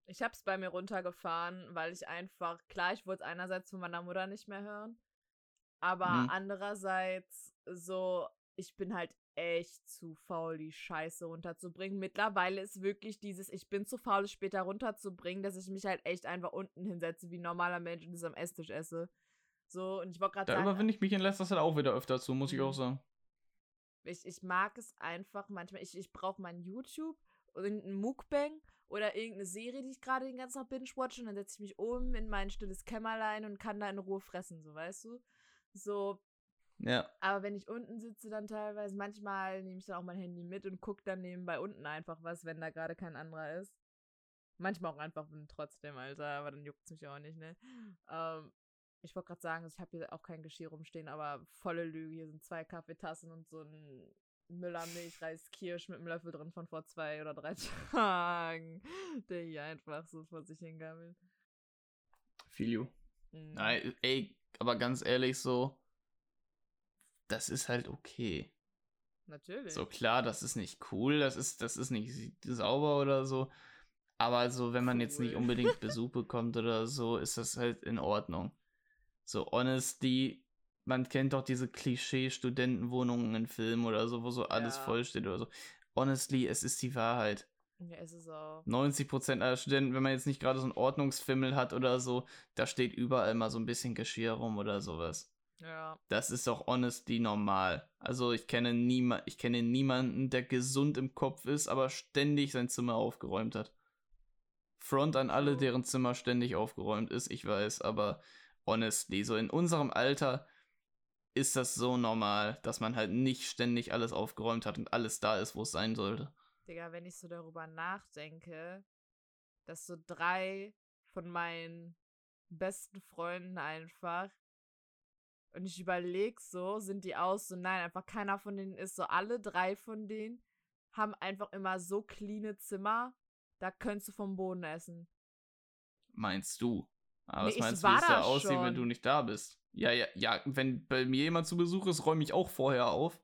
Speaker 1: Ich hab's bei mir runtergefahren, weil ich einfach, klar, ich wollte es einerseits von meiner Mutter nicht mehr hören, aber
Speaker 2: Mhm.
Speaker 1: andererseits so, ich bin halt echt zu faul, die Scheiße runterzubringen. Mittlerweile ist wirklich dieses, ich bin zu faul, es später runterzubringen, dass ich mich halt echt einfach unten hinsetze, wie ein normaler Mensch und es am Esstisch esse. So, und ich wollte gerade
Speaker 2: Da
Speaker 1: sagen,
Speaker 2: überwinde ich mich in letzter Zeit auch wieder öfter zu, muss ich
Speaker 1: Mhm.
Speaker 2: auch sagen.
Speaker 1: ich, ich mag es einfach manchmal. Ich, ich brauche mein YouTube, irgendein Mukbang oder irgendeine Serie, die ich gerade den ganzen Tag binge-watche und dann setze ich mich um in mein stilles Kämmerlein und kann da in Ruhe fressen, so weißt du? So,
Speaker 2: Ja.
Speaker 1: aber wenn ich unten sitze, dann teilweise, manchmal nehme ich dann auch mein Handy mit und gucke dann nebenbei unten einfach was, wenn da gerade kein anderer ist. Manchmal auch einfach trotzdem, Alter, aber dann juckt es mich auch nicht, ne? Ähm, ich wollte gerade sagen, ich habe hier auch kein Geschirr rumstehen, aber volle Lüge. Hier sind zwei Kaffeetassen und so ein Müller Milchreis Kirsch mit einem Löffel drin von vor zwei oder drei Tagen, der hier einfach so vor sich hingammelt.
Speaker 2: Filio.
Speaker 1: Mhm.
Speaker 2: Nein, ey, aber ganz ehrlich so, das ist halt okay.
Speaker 1: Natürlich.
Speaker 2: So klar, das ist nicht cool, das ist, das ist nicht sauber oder so. Aber so, wenn man jetzt nicht
Speaker 1: Cool.
Speaker 2: unbedingt Besuch bekommt oder so, ist das halt in Ordnung. So, honestly, man kennt doch diese Klischee-Studentenwohnungen in Filmen oder so, wo so alles
Speaker 1: Ja.
Speaker 2: vollsteht oder so. Honestly, es ist die Wahrheit.
Speaker 1: Ja, ist es auch.
Speaker 2: 90% aller Studenten, wenn man jetzt nicht gerade so einen Ordnungsfimmel hat oder so, da steht überall mal so ein bisschen Geschirr rum oder sowas.
Speaker 1: Ja.
Speaker 2: Das ist doch honestly normal. Also ich kenne, niema ich kenne niemanden, der gesund im Kopf ist, aber ständig sein Zimmer aufgeräumt hat. Front an alle, deren Zimmer ständig aufgeräumt ist, ich weiß, aber honestly, so in unserem Alter ist das so normal, dass man halt nicht ständig alles aufgeräumt hat und alles da ist, wo es sein sollte.
Speaker 1: Digga, wenn ich so darüber nachdenke, dass so drei von meinen besten Freunden einfach und ich überlege so, sind die aus? So, nein, einfach keiner von denen ist so. Alle drei von denen haben einfach immer so cleane Zimmer, da könntest du vom Boden essen.
Speaker 2: Meinst du? Aber
Speaker 1: Nee,
Speaker 2: was meinst du, wie es da aussieht, wenn
Speaker 1: schon.
Speaker 2: du nicht da bist? Ja, ja, ja, wenn bei mir jemand zu Besuch ist, räume ich auch vorher auf.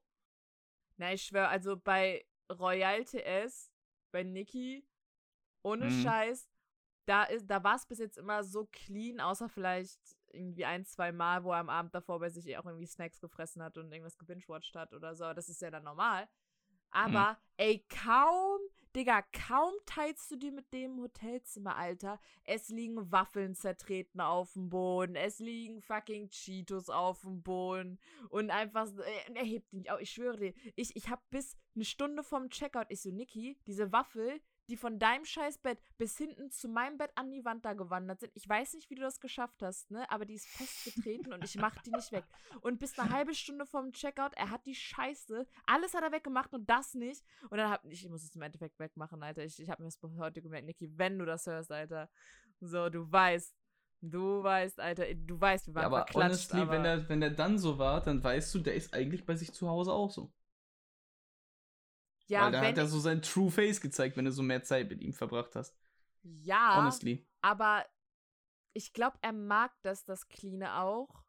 Speaker 1: Na, ich schwöre, also bei Royal TS, bei Niki, ohne
Speaker 2: Mhm.
Speaker 1: Scheiß, da, ist, da war es bis jetzt immer so clean, außer vielleicht irgendwie ein, zwei Mal, wo er am Abend davor bei sich eh auch irgendwie Snacks gefressen hat und irgendwas gebingewatcht hat oder so. Das ist ja dann normal. Aber, ey, kaum, Digga, kaum teilst du dir mit dem Hotelzimmer, Alter. Es liegen Waffeln zertreten auf dem Boden. Es liegen fucking Cheetos auf dem Boden. Und einfach, äh, er hebt ihn nicht auf. Ich schwöre dir, ich, ich hab bis eine Stunde vom Checkout, ich so, Niki, diese Waffel, die von deinem Scheißbett bis hinten zu meinem Bett an die Wand da gewandert sind. Ich weiß nicht, wie du das geschafft hast, ne? Aber die ist festgetreten und ich mach die nicht weg. Und bis eine halbe Stunde vom Checkout, er hat die Scheiße, alles hat er weggemacht und das nicht. Und dann hab ich, ich muss es im Endeffekt wegmachen, Alter. Ich, ich hab mir das heute gemerkt, Niki, wenn du das hörst, Alter. So, du weißt, du weißt, Alter, du weißt, wir waren
Speaker 2: Ja, aber
Speaker 1: verklatscht,
Speaker 2: honestly,
Speaker 1: aber
Speaker 2: wenn der, wenn der dann so war, dann weißt du, der ist eigentlich bei sich zu Hause auch so.
Speaker 1: Ja,
Speaker 2: Weil
Speaker 1: wenn
Speaker 2: hat er so sein True Face gezeigt, wenn du so mehr Zeit mit ihm verbracht hast.
Speaker 1: ja,
Speaker 2: Honestly.
Speaker 1: aber ich glaube, er mag das, das Cleane auch.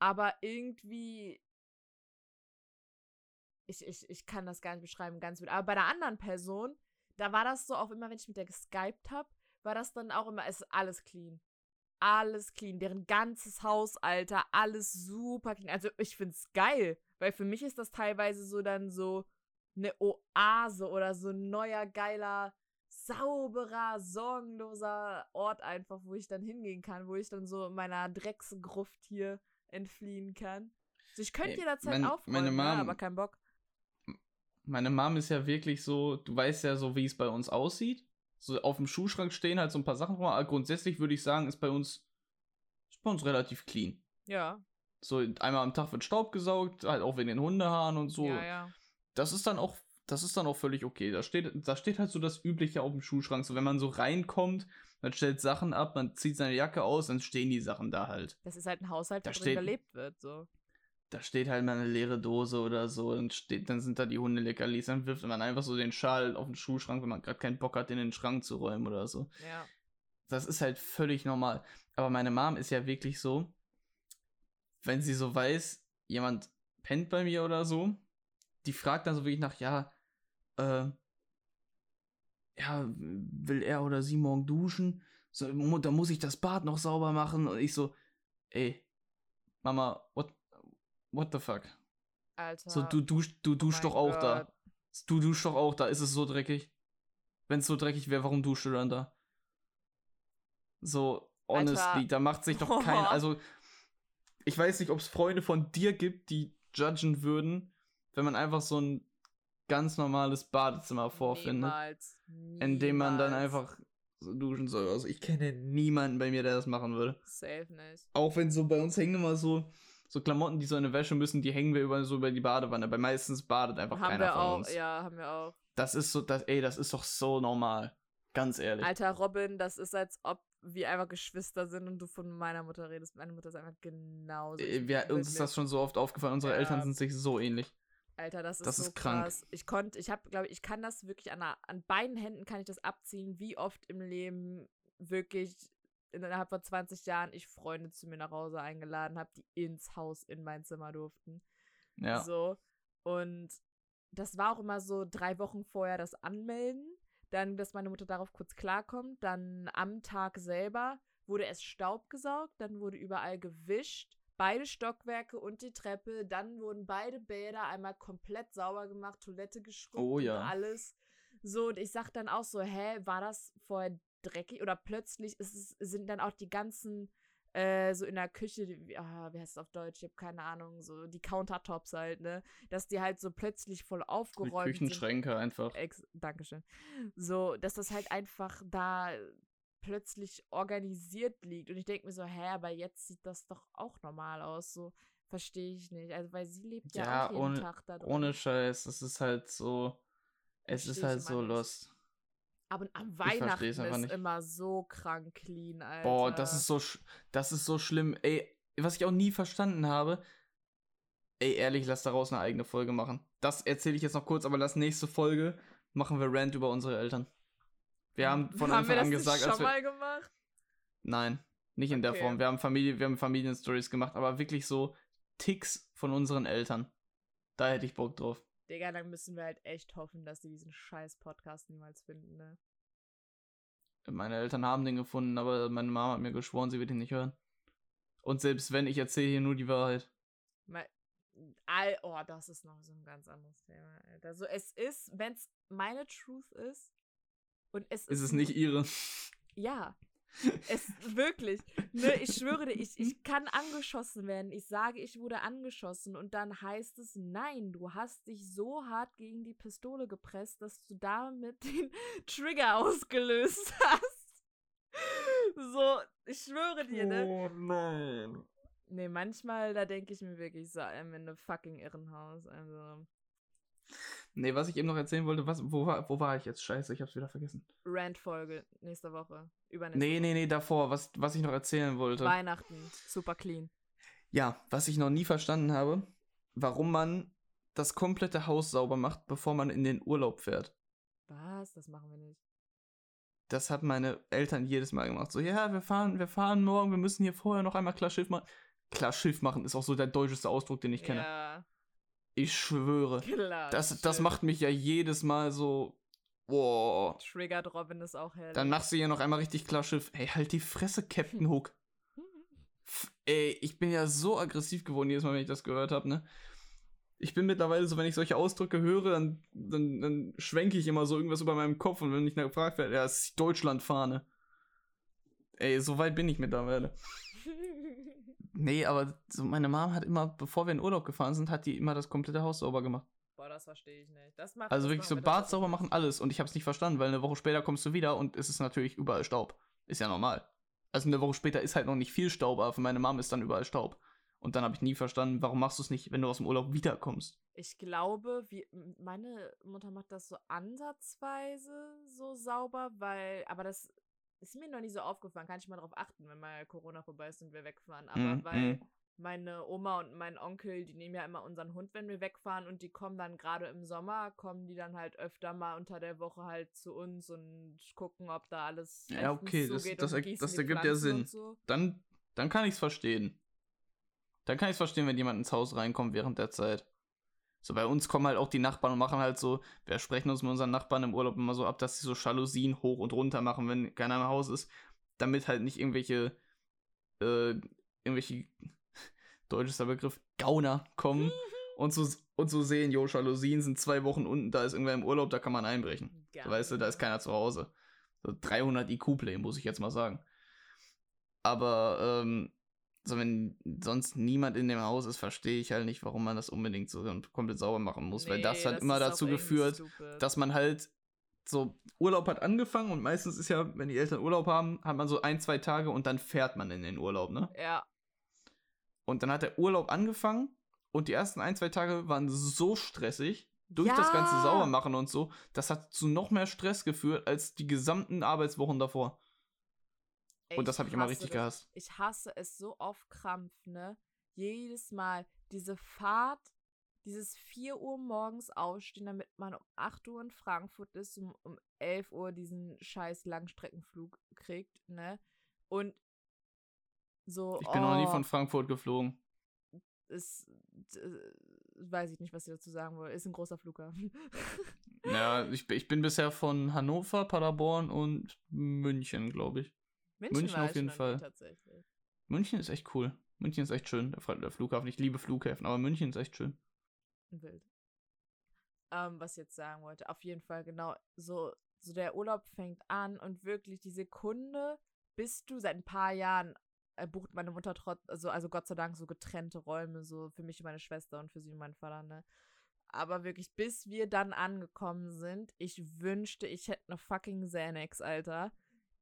Speaker 1: Aber irgendwie. Ich, ich, ich kann das gar nicht beschreiben, ganz gut. Aber bei der anderen Person, da war das so, auch immer, wenn ich mit der geskypt habe, war das dann auch immer, es ist alles clean. Alles clean. Deren ganzes Haus, Alter, alles super clean. Also ich find's geil, weil für mich ist das teilweise so dann so eine Oase oder so ein neuer, geiler, sauberer, sorgenloser Ort einfach, wo ich dann hingehen kann, wo ich dann so meiner Drecksgruft hier entfliehen kann. Also ich könnte jederzeit
Speaker 2: mein-
Speaker 1: aufräumen,
Speaker 2: meine
Speaker 1: ne,
Speaker 2: Mom-
Speaker 1: aber kein Bock.
Speaker 2: Meine Mom ist ja wirklich so, du weißt ja so, wie es bei uns aussieht. So auf dem Schuhschrank stehen halt so ein paar Sachen rum, aber grundsätzlich würde ich sagen, ist bei uns, ist bei uns relativ clean.
Speaker 1: Ja,
Speaker 2: So einmal am Tag wird Staub gesaugt, halt auch wegen den Hundehaaren und so.
Speaker 1: ja, ja.
Speaker 2: Das ist dann auch, das ist dann auch völlig okay. Da steht, da steht halt so das Übliche auf dem Schuhschrank. So wenn man so reinkommt, man stellt Sachen ab, man zieht seine Jacke aus, dann stehen die Sachen da halt.
Speaker 1: Das ist halt ein Haushalt,
Speaker 2: Da
Speaker 1: drin
Speaker 2: steht-
Speaker 1: gelebt wird, so.
Speaker 2: Da steht halt mal eine leere Dose oder so und steht, dann sind da die Hundeleckerlis, dann wirft man einfach so den Schal auf den Schuhschrank, wenn man gerade keinen Bock hat, in den Schrank zu räumen oder so.
Speaker 1: Ja.
Speaker 2: Das ist halt völlig normal. Aber meine Mom ist ja wirklich so, wenn sie so weiß, jemand pennt bei mir oder so, die fragt dann so wirklich nach, ja, äh, ja, will er oder sie morgen duschen? So, da muss ich das Bad noch sauber machen. Und ich so, ey, Mama, what, what the fuck?
Speaker 1: Alter.
Speaker 2: So, du duschst, du duschst
Speaker 1: mein
Speaker 2: doch auch da.
Speaker 1: Gott.
Speaker 2: Du duschst doch auch da. Ist es so dreckig? Wenn es so dreckig wäre, warum duschst du dann da? So, honestly,
Speaker 1: Alter.
Speaker 2: da macht sich doch kein. Also, ich weiß nicht, ob es Freunde von dir gibt, die judgen würden, wenn man einfach so ein ganz normales Badezimmer vorfindet,
Speaker 1: Niemals.
Speaker 2: in dem man dann
Speaker 1: Niemals.
Speaker 2: einfach so duschen soll. Also, ich kenne niemanden bei mir, der das machen würde.
Speaker 1: Safe nicht.
Speaker 2: Auch wenn so bei uns hängen immer so. So Klamotten, die so in der Wäsche müssen, die hängen wir über, so über die Badewanne. Weil meistens badet einfach
Speaker 1: haben
Speaker 2: keiner
Speaker 1: wir
Speaker 2: von
Speaker 1: auch,
Speaker 2: uns.
Speaker 1: ja, haben wir auch.
Speaker 2: Das ist so, das, ey, das ist doch so normal. Ganz ehrlich.
Speaker 1: Alter Robin, das ist als ob wie einfach Geschwister sind und du von meiner Mutter redest. Meine Mutter ist einfach genauso.
Speaker 2: Äh, Wir, uns ist das schon so oft aufgefallen. Unsere
Speaker 1: Ja.
Speaker 2: Eltern sind sich so ähnlich.
Speaker 1: Alter, das ist
Speaker 2: Das
Speaker 1: so
Speaker 2: ist krank.
Speaker 1: krass. Ich konnte, ich habe, glaube ich, kann das wirklich an, einer- an beiden Händen kann ich das abziehen, wie oft im Leben wirklich innerhalb von 20 Jahren ich Freunde zu mir nach Hause eingeladen habe, die ins Haus in mein Zimmer durften.
Speaker 2: Ja.
Speaker 1: So. Und das war auch immer so drei Wochen vorher das Anmelden. Dann, dass meine Mutter darauf kurz klarkommt. Dann am Tag selber wurde es Staub gesaugt. Dann wurde überall gewischt. Beide Stockwerke und die Treppe. Dann wurden beide Bäder einmal komplett sauber gemacht. Toilette geschrubbt
Speaker 2: Oh ja.
Speaker 1: und alles. So, und ich sag dann auch so, hä, war das vorher dreckig? Oder plötzlich es, sind dann auch die ganzen äh, so in der Küche, die, wie- ah, wie heißt es auf Deutsch? Ich habe keine Ahnung, so die Countertops halt, ne? Dass die halt so plötzlich voll
Speaker 2: Die
Speaker 1: aufgeräumt sind.
Speaker 2: Küchenschränke einfach.
Speaker 1: Ex Dankeschön. So, dass das halt einfach da plötzlich organisiert liegt. Und ich denke mir so, hä, aber jetzt sieht das doch auch normal aus. So, verstehe ich nicht. Also, weil sie lebt ja,
Speaker 2: Ja,
Speaker 1: auch jeden
Speaker 2: ohne-
Speaker 1: Tag da drin.
Speaker 2: Ohne Scheiß, es ist halt so. Es ist halt so lost.
Speaker 1: Aber am Weihnachten ist
Speaker 2: nicht.
Speaker 1: immer so krank clean, Alter.
Speaker 2: Boah, das ist so, sch- das ist so schlimm. Ey, was ich auch nie verstanden habe. Ey, ehrlich, lass daraus eine eigene Folge machen. Das erzähle ich jetzt noch kurz, aber lass nächste Folge machen wir Rant über unsere Eltern. Wir haben von
Speaker 1: haben
Speaker 2: Anfang
Speaker 1: das
Speaker 2: an gesagt,
Speaker 1: schon
Speaker 2: als wir,
Speaker 1: mal gemacht?
Speaker 2: Nein, nicht in der
Speaker 1: Okay.
Speaker 2: Form. Wir haben Familie, wir haben Familienstories gemacht, aber wirklich so Ticks von unseren Eltern. Da hätte ich Bock drauf.
Speaker 1: Digga, dann müssen wir halt echt hoffen, dass sie diesen scheiß Podcast niemals finden, ne?
Speaker 2: Meine Eltern haben den gefunden, aber meine Mama hat mir geschworen, sie wird ihn nicht hören. Und selbst wenn, ich erzähle hier nur die Wahrheit.
Speaker 1: Mal, all, oh, das ist noch so ein ganz anderes Thema, Alter. So, es ist, wenn es meine Truth ist und es
Speaker 2: Ist es nicht ihre?
Speaker 1: Ja. Es wirklich. Ne, ich schwöre dir, ich, ich kann angeschossen werden. Ich sage, ich wurde angeschossen und dann heißt es, nein, du hast dich so hart gegen die Pistole gepresst, dass du damit den Trigger ausgelöst hast. So, ich schwöre dir, ne?
Speaker 2: Oh nein.
Speaker 1: Nee, manchmal, da denke ich mir wirklich so, I'm in a fucking Irrenhaus. Also,
Speaker 2: Nee, was ich eben noch erzählen wollte, was, wo, war, wo war ich jetzt? Scheiße, ich hab's wieder vergessen.
Speaker 1: Rant-Folge nächste Woche. Übernächste
Speaker 2: Nee,
Speaker 1: Woche.
Speaker 2: nee, nee, davor, was, was ich noch erzählen wollte.
Speaker 1: Weihnachten. Super clean.
Speaker 2: Ja, was ich noch nie verstanden habe, warum man das komplette Haus sauber macht, bevor man in den Urlaub fährt.
Speaker 1: Was? Das machen wir nicht.
Speaker 2: Das hat meine Eltern jedes Mal gemacht. So, ja, wir fahren, wir fahren morgen, wir müssen hier vorher noch einmal klar Schiff machen. Klar Schiff machen ist auch so der deutscheste Ausdruck, den ich kenne.
Speaker 1: Ja,
Speaker 2: Ich schwöre.
Speaker 1: klar.
Speaker 2: Das, das macht mich ja jedes Mal so. Boah.
Speaker 1: Triggert Robin ist auch hell.
Speaker 2: Dann machst du hier noch einmal richtig klar Schiff. Ey, halt die Fresse, Captain Hook. Ey, ich bin ja so aggressiv geworden jedes Mal, wenn ich das gehört habe, ne? Ich bin mittlerweile so, wenn ich solche Ausdrücke höre, dann, dann, dann schwenke ich immer so irgendwas über meinem Kopf und wenn ich dann gefragt werde, ja, es ist Deutschlandfahne. Ey, so weit bin ich mittlerweile. Nee, aber so meine Mom hat immer, bevor wir in Urlaub gefahren sind, hat die immer das komplette Haus sauber gemacht.
Speaker 1: Boah, das verstehe ich nicht. Das macht,
Speaker 2: Also
Speaker 1: das
Speaker 2: wirklich so Bad sauber machen, alles. Und ich habe es nicht verstanden, weil eine Woche später kommst du wieder und es ist natürlich überall Staub. Ist ja normal. Also eine Woche später ist halt noch nicht viel Staub, aber für meine Mom ist dann überall Staub. Und dann habe ich nie verstanden, warum machst du es nicht, wenn du aus dem Urlaub wiederkommst.
Speaker 1: Ich glaube, wie, meine Mutter macht das so ansatzweise so sauber, weil, aber das ist mir noch nie so aufgefallen. Kann ich mal drauf achten, wenn mal Corona vorbei ist und wir wegfahren. Aber
Speaker 2: Mhm,
Speaker 1: weil
Speaker 2: mhm.
Speaker 1: meine Oma und mein Onkel, die nehmen ja immer unseren Hund, wenn wir wegfahren und die kommen dann gerade im Sommer, kommen die dann halt öfter mal unter der Woche halt zu uns und gucken, ob da alles
Speaker 2: Ja, okay, das- das erg- das ergibt ja Sinn.
Speaker 1: So.
Speaker 2: Dann, dann kann ich es verstehen. Dann kann ich es verstehen, wenn jemand ins Haus reinkommt während der Zeit. So, bei uns kommen halt auch die Nachbarn und machen halt so, wir sprechen uns mit unseren Nachbarn im Urlaub immer so ab, dass sie so Jalousien hoch und runter machen, wenn keiner im Haus ist, damit halt nicht irgendwelche, äh, irgendwelche, deutschester Begriff, Gauner kommen und so, und so sehen, jo, Jalousien sind zwei Wochen unten, da ist irgendwer im Urlaub, da kann man einbrechen. So, weißt du, da ist keiner zu Hause. So 300 IQ-Play, muss ich jetzt mal sagen. Aber, ähm, so wenn sonst niemand in dem Haus ist, verstehe ich halt nicht, warum man das unbedingt so komplett sauber machen muss. weil das
Speaker 1: Nee,
Speaker 2: hat immer
Speaker 1: ist auch
Speaker 2: dazu geführt,
Speaker 1: stupid.
Speaker 2: dass man halt so Urlaub hat angefangen und meistens ist ja, wenn die Eltern Urlaub haben, hat man so ein, zwei Tage und dann fährt man in den Urlaub, ne?
Speaker 1: Ja,
Speaker 2: Und dann hat der Urlaub angefangen und die ersten ein, zwei Tage waren so stressig, durch das ganze
Speaker 1: Ja.
Speaker 2: Saubermachen und so, das hat zu noch mehr Stress geführt als die gesamten Arbeitswochen davor.
Speaker 1: Ey,
Speaker 2: Und das habe ich immer richtig
Speaker 1: das.
Speaker 2: gehasst.
Speaker 1: Ich hasse es so auf Krampf, ne? Jedes Mal diese Fahrt, dieses 4 Uhr morgens aufstehen, damit man um 8 Uhr in Frankfurt ist, um, um 11 Uhr diesen scheiß Langstreckenflug kriegt, ne? Und so,
Speaker 2: Ich bin noch nie
Speaker 1: oh,
Speaker 2: von Frankfurt geflogen.
Speaker 1: ist, weiß ich nicht, was ich dazu sagen will. Ist ein großer Flughafen.
Speaker 2: Ja, ich, ich bin bisher von Hannover, Paderborn und München, glaube ich. München
Speaker 1: war
Speaker 2: auf jeden Fall.
Speaker 1: Tatsächlich.
Speaker 2: München ist echt cool. München ist echt schön, der, Flughafen. Ich liebe Flughäfen, aber München ist echt schön.
Speaker 1: Wild. Ähm, was ich jetzt sagen wollte, auf jeden Fall genau so, so der Urlaub fängt an und wirklich die Sekunde, bis du seit ein paar Jahren äh, bucht meine Mutter trotz, also, also Gott sei Dank so getrennte Räume, so für mich und meine Schwester und für sie und meinen Vater, ne? Aber wirklich, bis wir dann angekommen sind, ich wünschte, ich hätte eine fucking Xanax, Alter.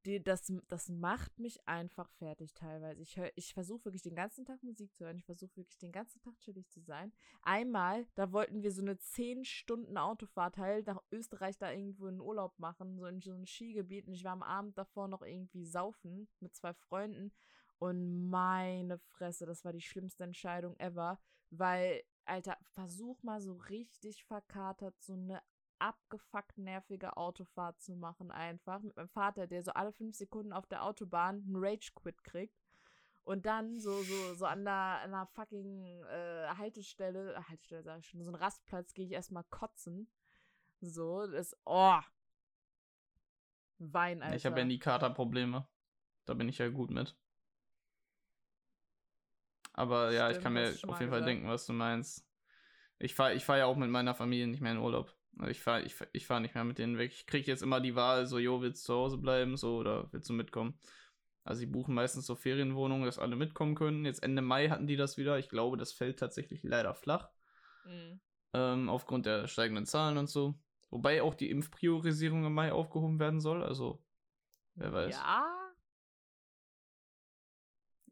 Speaker 1: Die, das, das macht mich einfach fertig teilweise. Ich, ich versuche wirklich den ganzen Tag Musik zu hören. Ich versuche wirklich den ganzen Tag chillig zu sein. Einmal, da wollten wir so eine 10 Stunden Autofahrt halt nach Österreich da irgendwo in Urlaub machen, so in so ein Skigebiet. Und ich war am Abend davor noch irgendwie saufen mit zwei Freunden. Und meine Fresse, das war die schlimmste Entscheidung ever. Weil, Alter, versuch mal so richtig verkatert so eine abgefuckt nervige Autofahrt zu machen einfach. Mit meinem Vater, der so alle fünf Sekunden auf der Autobahn einen Rage-Quit kriegt. Und dann so, so, so an der, an der fucking äh, Haltestelle, äh, Haltestelle sag ich schon, so ein Rastplatz gehe ich erstmal kotzen. So, das, oh. Wein, Alter.
Speaker 2: Ich habe ja nie Katerprobleme. Da bin ich ja gut mit. Aber ja, ich
Speaker 1: Stimmt,
Speaker 2: kann mir auf jeden Fall denken, was du meinst. Ich fahre ich fahr ja auch mit meiner Familie nicht mehr in Urlaub. Also Ich fahre ich, ich fahr nicht mehr mit denen weg. Ich kriege jetzt immer die Wahl, so, jo, willst du zu Hause bleiben, so, oder willst du mitkommen? Also, sie buchen meistens so Ferienwohnungen, dass alle mitkommen können. Jetzt Ende Mai hatten die das wieder. Ich glaube, das fällt tatsächlich leider flach.
Speaker 1: Mhm.
Speaker 2: Ähm, aufgrund der steigenden Zahlen und so. Wobei auch die Impfpriorisierung im Mai aufgehoben werden soll. Also, wer weiß.
Speaker 1: Ja,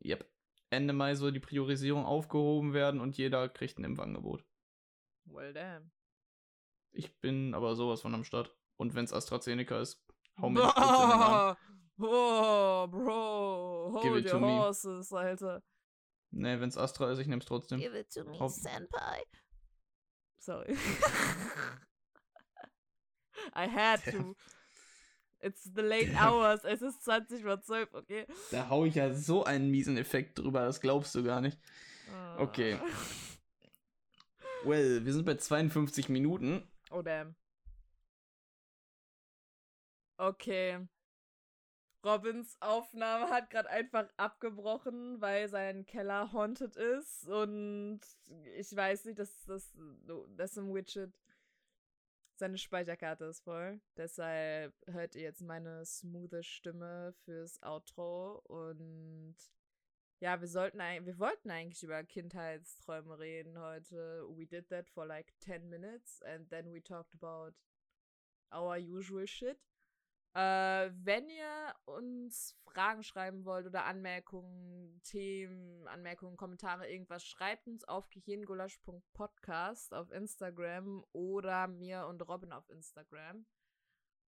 Speaker 2: Yep. Ende Mai soll die Priorisierung aufgehoben werden und jeder kriegt ein Impfangebot.
Speaker 1: well damn.
Speaker 2: Ich bin aber sowas von am Start. Und wenn es AstraZeneca ist, hau mir Arm.
Speaker 1: Oh, Bro,
Speaker 2: Give
Speaker 1: hold
Speaker 2: it to
Speaker 1: your
Speaker 2: me.
Speaker 1: horses, Alter.
Speaker 2: Nee, wenn es Astra ist, ich nehm's trotzdem.
Speaker 1: Give it to me,
Speaker 2: Hopp.
Speaker 1: Senpai. Sorry. I had to. It's the late hours. Es ist 20 vor 12, okay?
Speaker 2: Da hau ich ja so einen miesen Effekt drüber, das glaubst du gar nicht. Okay.
Speaker 1: Ah.
Speaker 2: Well, wir sind bei 52 Minuten.
Speaker 1: Oh, damn. Okay. Robins Aufnahme hat gerade einfach abgebrochen, weil sein Keller haunted ist und ich weiß nicht, dass das das im Widget seine Speicherkarte ist voll. Deshalb hört ihr jetzt meine smoothe Stimme fürs Outro und ja, wir sollten wir wollten eigentlich über Kindheitsträume reden heute. We did that for like 10 minutes and then we talked about our usual shit. Äh, wenn ihr uns Fragen schreiben wollt oder Anmerkungen, Themen, Anmerkungen, Kommentare, irgendwas, schreibt uns auf gehirngulasch.podcast auf Instagram oder mir und Robin auf Instagram.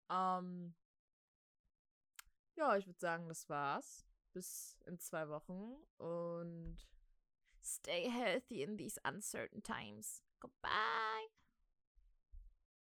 Speaker 1: Ähm, ja, ich würde sagen, das war's. Bis in zwei Wochen und stay healthy in these uncertain times. Goodbye.